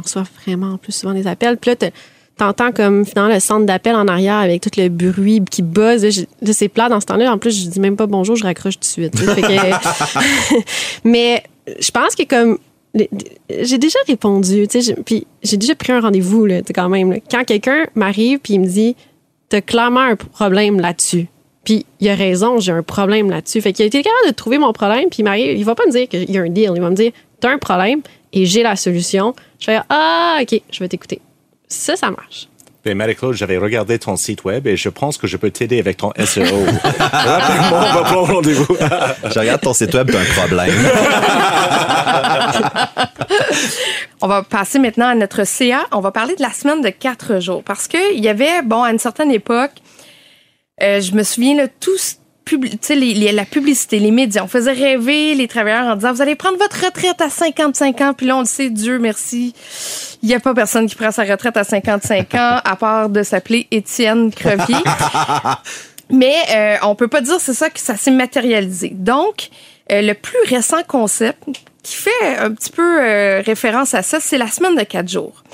reçois, vraiment plus souvent des appels. Puis là, t'entends comme finalement le centre d'appel en arrière avec tout le bruit qui buzz. Là, c'est plat dans ce temps-là. En plus, je dis même pas bonjour, je raccroche tout de suite. mais je pense que comme j'ai déjà répondu, puis j'ai déjà pris un rendez-vous quand même. Quand quelqu'un m'arrive puis il me dit, t'as clairement un problème là-dessus. Puis il a raison, j'ai un problème là-dessus. Fait qu'il a été capable de trouver mon problème, puis il m'arrive, il va pas me dire qu'il y a un deal, il va me dire, t'as un problème et j'ai la solution. Je vais dire, ah, ok, je vais t'écouter. Ça, ça marche. Ben, Marie-Claude, j'avais regardé ton site web et je pense que je peux t'aider avec ton SEO. Rapidement, on va prendre rendez-vous. je regarde ton site web, t'as un problème. on va passer maintenant à notre CA. On va parler de la semaine de quatre jours parce qu'il y avait, bon, à une certaine époque, euh, je me souviens, là, tous les, la publicité, les médias, on faisait rêver les travailleurs en disant, vous allez prendre votre retraite à 55 ans, puis là, on le sait, Dieu merci, il n'y a pas personne qui prend sa retraite à 55 ans, à part de s'appeler Étienne Crevier. Mais euh, on peut pas dire c'est ça que ça s'est matérialisé. Donc, euh, le plus récent concept qui fait un petit peu euh, référence à ça, c'est la semaine de quatre jours.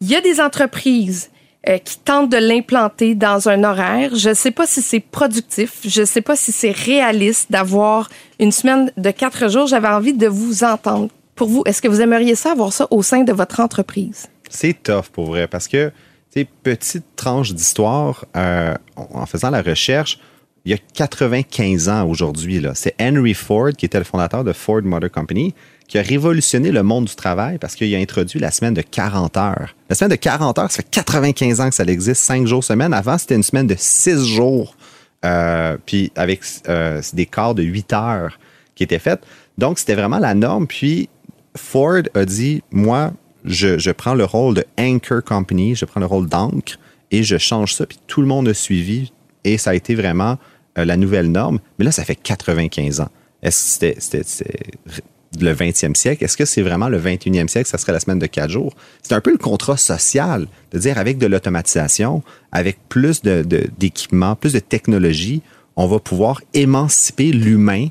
Il y a des entreprises euh, qui tentent de l'implanter dans un horaire. Je ne sais pas si c'est productif, je ne sais pas si c'est réaliste d'avoir une semaine de quatre jours. J'avais envie de vous entendre. Pour vous, est-ce que vous aimeriez ça avoir ça au sein de votre entreprise? C'est tough pour vrai parce que, tu petite tranche d'histoire, euh, en faisant la recherche, il y a 95 ans aujourd'hui, c'est Henry Ford, qui était le fondateur de Ford Motor Company, qui a révolutionné le monde du travail parce qu'il a introduit la semaine de 40 heures. La semaine de 40 heures, ça fait 95 ans que ça existe, 5 jours semaine. Avant, c'était une semaine de 6 jours, euh, puis avec euh, des quarts de 8 heures qui étaient faites. Donc, c'était vraiment la norme. Puis, Ford a dit, moi, je, je, prends le rôle de anchor company, je prends le rôle d'encre et je change ça. Puis tout le monde a suivi et ça a été vraiment euh, la nouvelle norme. Mais là, ça fait 95 ans. C'était le 20e siècle. Est-ce que c'est vraiment le 21e siècle, ça serait la semaine de quatre jours? C'est un peu le contrat social, de dire avec de l'automatisation, avec plus d'équipements, plus de technologie, on va pouvoir émanciper l'humain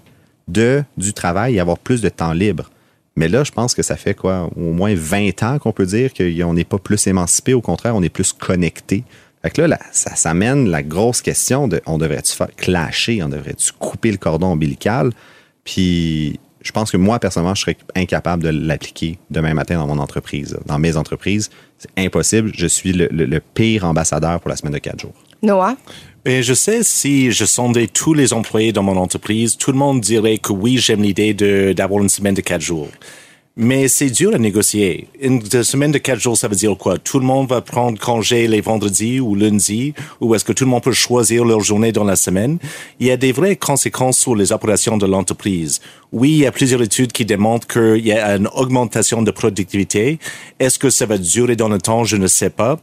de, du travail et avoir plus de temps libre. Mais là, je pense que ça fait quoi, au moins 20 ans qu'on peut dire qu'on n'est pas plus émancipé, au contraire, on est plus connecté. Fait que là, ça, ça amène la grosse question de on devrait-tu faire clasher, on devrait-tu couper le cordon ombilical? Puis je pense que moi, personnellement, je serais incapable de l'appliquer demain matin dans mon entreprise. Dans mes entreprises, c'est impossible. Je suis le, pire ambassadeur pour la semaine de quatre jours. Noah? Et je sais, si je sondais tous les employés dans mon entreprise, tout le monde dirait que oui, j'aime l'idée d'avoir une semaine de quatre jours. Mais c'est dur à négocier. Une semaine de quatre jours, ça veut dire quoi? Tout le monde va prendre congé les vendredis ou lundis, ou est-ce que tout le monde peut choisir leur journée dans la semaine? Il y a des vraies conséquences sur les opérations de l'entreprise. Oui, il y a plusieurs études qui démontrent qu'il y a une augmentation de productivité. Est-ce que ça va durer dans le temps? Je ne sais pas.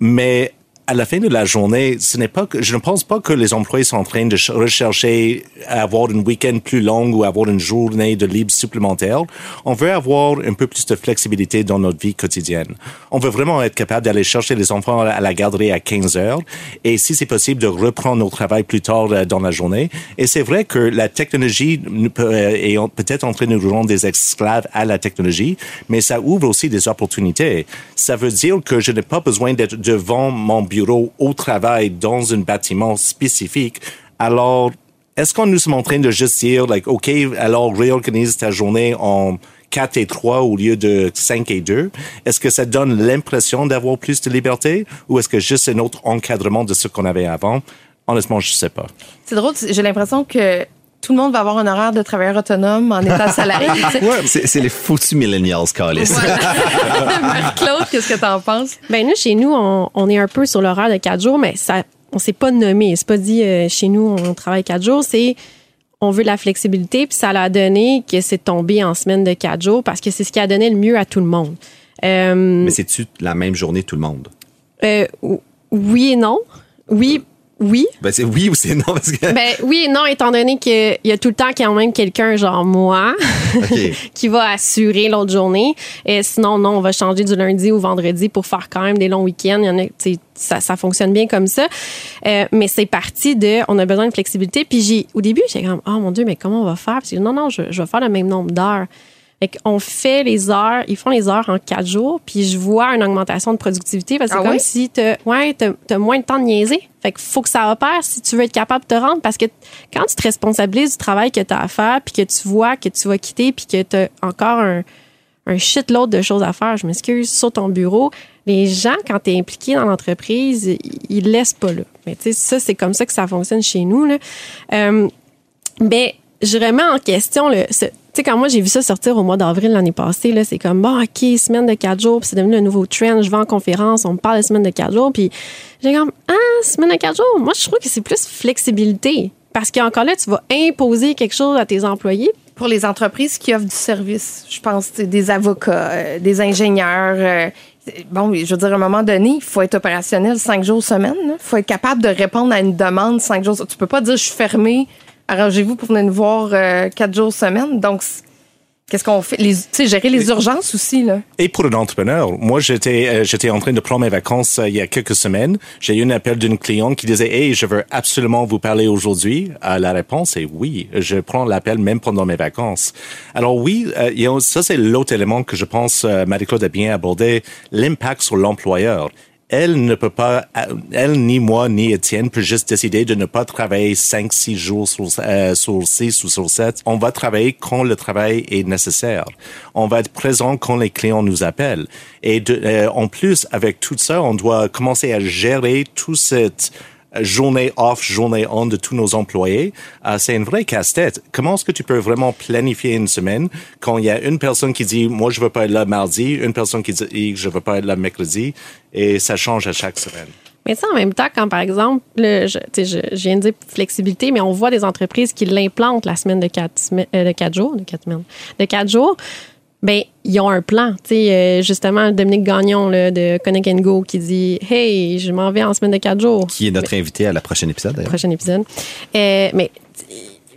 Mais à la fin de la journée, ce n'est pas que, je ne pense pas que les employés sont en train de rechercher à avoir une week-end plus long ou avoir une journée de libre supplémentaire. On veut avoir un peu plus de flexibilité dans notre vie quotidienne. On veut vraiment être capable d'aller chercher les enfants à la garderie à 15 heures et si c'est possible de reprendre notre travail plus tard euh, dans la journée. Et c'est vrai que la technologie euh, est peut-être en train de nous rendre des esclaves à la technologie, mais ça ouvre aussi des opportunités. Ça veut dire que je n'ai pas besoin d'être devant mon bureau au travail dans un bâtiment spécifique, alors est-ce qu'on nous sommes en train de juste dire, like, OK, alors réorganise ta journée en 4 et 3 au lieu de 5 et 2? Est-ce que ça donne l'impression d'avoir plus de liberté ou est-ce que juste c'est notre encadrement de ce qu'on avait avant? Honnêtement, je sais pas. C'est drôle, j'ai l'impression que tout le monde va avoir un horaire de travailleur autonome en état salarié. ouais, c'est les foutus millennials, Carlis. Claude, qu'est-ce que tu en penses? Ben nous, chez nous, on, est un peu sur l'horaire de quatre jours, mais ça, on s'est pas nommé. C'est pas dit euh, chez nous, on travaille quatre jours. C'est on veut la flexibilité, puis ça l'a donné que c'est tombé en semaine de quatre jours parce que c'est ce qui a donné le mieux à tout le monde. Euh, mais c'est-tu la même journée tout le monde? Euh, oui et non. Oui, oui. Ben, c'est oui ou c'est non? Parce que... Ben, oui et non, étant donné qu'il y a tout le temps quand même quelqu'un, genre moi, qui va assurer l'autre journée. Et sinon, non, on va changer du lundi au vendredi pour faire quand même des longs week-ends. Il y en a, ça, ça fonctionne bien comme ça. Euh, mais c'est parti de, on a besoin de flexibilité. Puis j'ai, au début, j'ai comme, oh mon Dieu, mais comment on va faire? Que non, non, je, je vais faire le même nombre d'heures. Fait qu'on fait les heures, ils font les heures en quatre jours, puis je vois une augmentation de productivité parce que c'est ah comme si tu ouais, as, moins de temps de niaiser. Fait qu'il faut que ça opère si tu veux être capable de te rendre parce que quand tu te responsabilises du travail que tu as à faire, puis que tu vois que tu vas quitter, puis que tu as encore un, un shitload de choses à faire, je m'excuse, sur ton bureau, les gens, quand tu es impliqué dans l'entreprise, ils laissent pas là. Mais tu sais, ça, c'est comme ça que ça fonctionne chez nous. Là. Euh, ben, je remets en question le. Tu sais, quand moi j'ai vu ça sortir au mois d'avril l'année passée, là, c'est comme, bon, OK, semaine de quatre jours, puis c'est devenu un nouveau trend. Je vais en conférence, on me parle de semaine de quatre jours, puis j'ai comme, ah, semaine de quatre jours? Moi, je trouve que c'est plus flexibilité. Parce qu'encore là, tu vas imposer quelque chose à tes employés. Pour les entreprises qui offrent du service, je pense des avocats, euh, des ingénieurs, euh, bon, je veux dire, à un moment donné, il faut être opérationnel cinq jours semaine. Il faut être capable de répondre à une demande cinq jours. Tu peux pas dire je suis fermé, arrangez-vous pour venir nous voir euh, quatre jours semaine. Donc, Qu'est-ce qu'on fait? Tu sais, gérer les urgences aussi, là. Et pour un entrepreneur, moi, j'étais, euh, j'étais en train de prendre mes vacances euh, il y a quelques semaines. J'ai eu un appel d'une cliente qui disait, hey, je veux absolument vous parler aujourd'hui. la réponse est oui. Je prends l'appel même pendant mes vacances. Alors oui, ça, c'est l'autre élément que je pense Marie-Claude a bien abordé, l'impact sur l'employeur elle ne peut pas, elle ni moi ni Étienne peut juste décider de ne pas travailler 5 six jours sur, euh, sur 6 ou sur 7. On va travailler quand le travail est nécessaire. On va être présent quand les clients nous appellent. Et de, euh, en plus, avec tout ça, on doit commencer à gérer tout cette journée off, journée on de tous nos employés, euh, c'est une vraie casse-tête. Comment est-ce que tu peux vraiment planifier une semaine quand il y a une personne qui dit moi je veux pas être là mardi, une personne qui dit je veux pas être là mercredi, et ça change à chaque semaine. Mais ça, en même temps, quand par exemple, je, je, je, viens de dire flexibilité, mais on voit des entreprises qui l'implantent la semaine de quatre, euh, de quatre jours, de quatre semaines, de quatre jours ben ils ont un plan. Tu sais, euh, justement, Dominique Gagnon là, de Connect Go qui dit Hey, je m'en vais en semaine de quatre jours. Qui est notre invité à la prochaine épisode. Prochain épisode. Euh, mais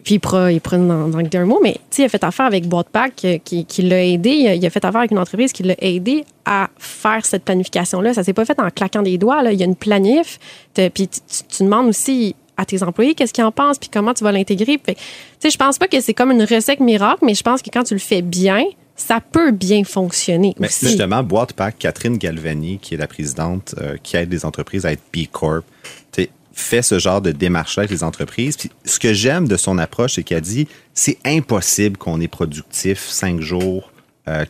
puis il prend, il prend dans, dans un mot, mais il a fait affaire avec Boatpack euh, qui, qui l'a aidé. Il a, fait affaire avec une entreprise qui l'a aidé à faire cette planification-là. Ça s'est pas fait en claquant des doigts. Là. Il y a une planif. Puis tu, tu, demandes aussi à tes employés qu'est-ce qu'ils en pensent puis comment tu vas l'intégrer. Tu sais, je pense pas que c'est comme une recette miracle, mais je pense que quand tu le fais bien, ça peut bien fonctionner Mais aussi. Justement, Boîte Pack, Catherine Galvani, qui est la présidente euh, qui aide les entreprises à être B Corp, fait ce genre de démarche avec les entreprises. Puis, ce que j'aime de son approche, c'est qu'elle dit c'est impossible qu'on est productif 5 jours,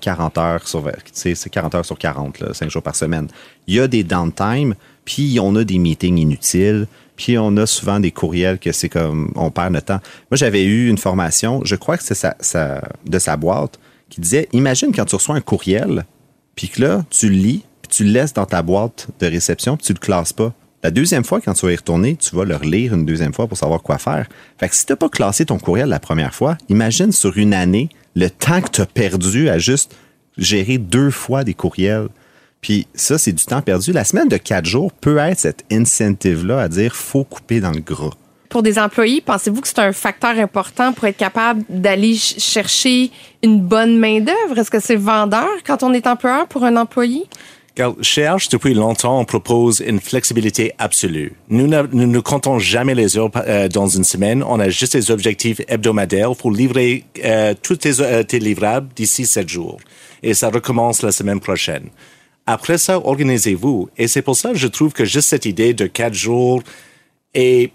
40 euh, heures sur c'est 40 heures sur 40, là, 5 jours par semaine. Il y a des downtime, puis on a des meetings inutiles, puis on a souvent des courriels que c'est comme on perd notre temps. Moi, j'avais eu une formation, je crois que c'est ça, de sa boîte qui disait Imagine quand tu reçois un courriel, puis que là, tu le lis, puis tu le laisses dans ta boîte de réception, puis tu le classes pas. La deuxième fois, quand tu vas y retourner, tu vas le relire une deuxième fois pour savoir quoi faire. Fait que si tu n'as pas classé ton courriel la première fois, imagine sur une année le temps que tu as perdu à juste gérer deux fois des courriels. Puis ça, c'est du temps perdu. La semaine de quatre jours peut être cette incentive-là à dire faut couper dans le gras pour des employés, pensez-vous que c'est un facteur important pour être capable d'aller chercher une bonne main-d'œuvre? Est-ce que c'est vendeur quand on est employeur pour un employé? Car chez depuis longtemps, on propose une flexibilité absolue. Nous ne, nous comptons jamais les heures euh, dans une semaine. On a juste des objectifs hebdomadaires pour livrer euh, tous tes, euh, tes livrables d'ici sept jours. Et ça recommence la semaine prochaine. Après ça, organisez-vous. Et c'est pour ça que je trouve que juste cette idée de quatre jours est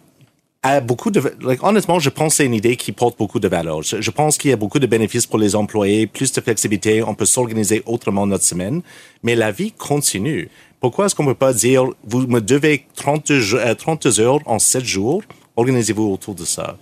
beaucoup de, honnêtement, je pense que c'est une idée qui porte beaucoup de valeur. Je, pense qu'il y a beaucoup de bénéfices pour les employés, plus de flexibilité, on peut s'organiser autrement notre semaine, mais la vie continue. Pourquoi est-ce qu'on peut pas dire, vous me devez 30, 30 euh, heures en 7 jours, organisez-vous autour de ça.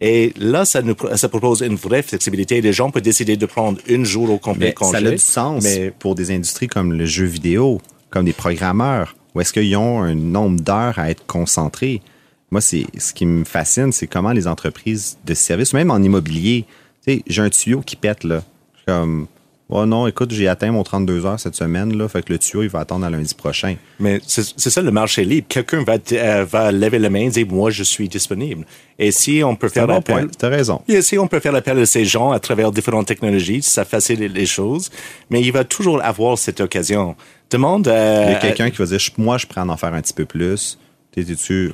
Et là, ça nous ça propose une vraie flexibilité. Les gens peuvent décider de prendre une jour au complet congé. Ça a du sens mais... pour des industries comme le jeu vidéo, comme des programmeurs, où est-ce qu'ils ont un nombre d'heures à être concentrés? Moi, c'est ce qui me fascine, c'est comment les entreprises de services, même en immobilier, tu sais, j'ai un tuyau qui pète, là. Comme, oh non, écoute, j'ai atteint mon 32 heures cette semaine, là, fait que le tuyau, il va attendre à lundi prochain. Mais c'est ça le marché libre. Quelqu'un va, euh, va lever la main et dire, moi, je suis disponible. Et si on peut faire l'appel. Tu as raison. Et si on peut faire l'appel à ces gens à travers différentes technologies, ça facilite les choses. Mais il va toujours avoir cette occasion. Demande Il y a quelqu'un qui va dire, moi, je prends en faire un petit peu plus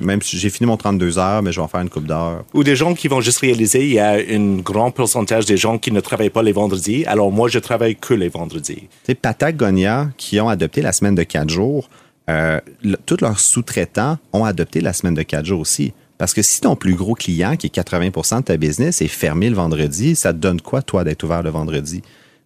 même si j'ai fini mon 32 heures, mais je vais en faire une coupe d'heures. Ou des gens qui vont juste réaliser, il y a un grand pourcentage des gens qui ne travaillent pas les vendredis, alors moi, je travaille que les vendredis. C'est Patagonia, qui ont adopté la semaine de quatre jours, euh, tous leurs sous-traitants ont adopté la semaine de quatre jours aussi. Parce que si ton plus gros client, qui est 80% de ta business, est fermé le vendredi, ça te donne quoi, toi, d'être ouvert le vendredi?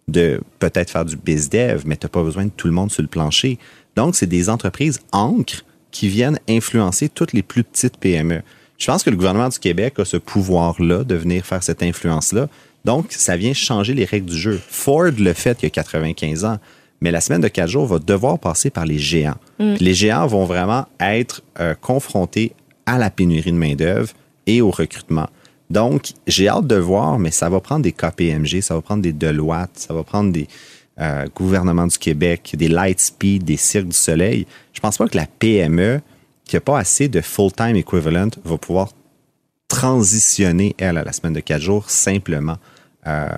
De peut-être faire du biz dev, mais tu n'as pas besoin de tout le monde sur le plancher. Donc, c'est des entreprises ancres qui viennent influencer toutes les plus petites PME. Je pense que le gouvernement du Québec a ce pouvoir-là de venir faire cette influence-là. Donc, ça vient changer les règles du jeu. Ford le fait il y a 95 ans, mais la semaine de quatre jours va devoir passer par les géants. Mm. Les géants vont vraiment être euh, confrontés à la pénurie de main-d'œuvre et au recrutement. Donc, j'ai hâte de voir, mais ça va prendre des KPMG, ça va prendre des Deloitte, ça va prendre des euh, gouvernements du Québec, des Lightspeed, des Cirques du Soleil. Je pense pas que la PME, qui n'a pas assez de full-time equivalent, va pouvoir transitionner, elle, à la semaine de quatre jours simplement. Euh,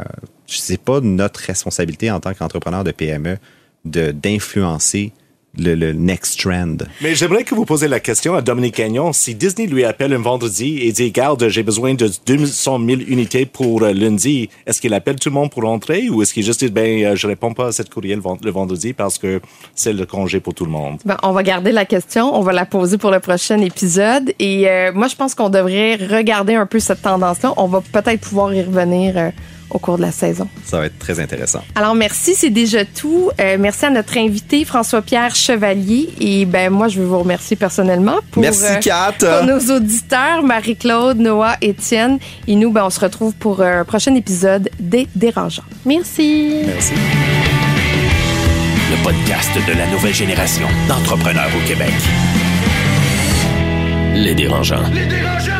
n'est pas notre responsabilité en tant qu'entrepreneur de PME d'influencer le, next trend. Mais j'aimerais que vous posiez la question à Dominique Gagnon. Si Disney lui appelle un vendredi et dit, garde, j'ai besoin de 200 000 unités pour euh, lundi, est-ce qu'il appelle tout le monde pour rentrer ou est-ce qu'il juste dit, ben, euh, je réponds pas à cette courriel le vendredi parce que c'est le congé pour tout le monde? Ben, on va garder la question. On va la poser pour le prochain épisode. Et euh, moi, je pense qu'on devrait regarder un peu cette tendance-là. On va peut-être pouvoir y revenir au cours de la saison. Ça va être très intéressant. Alors merci, c'est déjà tout. Euh, merci à notre invité François-Pierre Chevalier et ben moi je veux vous remercier personnellement pour, merci, euh, pour nos auditeurs Marie-Claude, Noah, Étienne et nous ben on se retrouve pour un prochain épisode des Dérangeants. Merci. Merci. Le podcast de la nouvelle génération d'entrepreneurs au Québec. Les Dérangeants. Les Dérangeants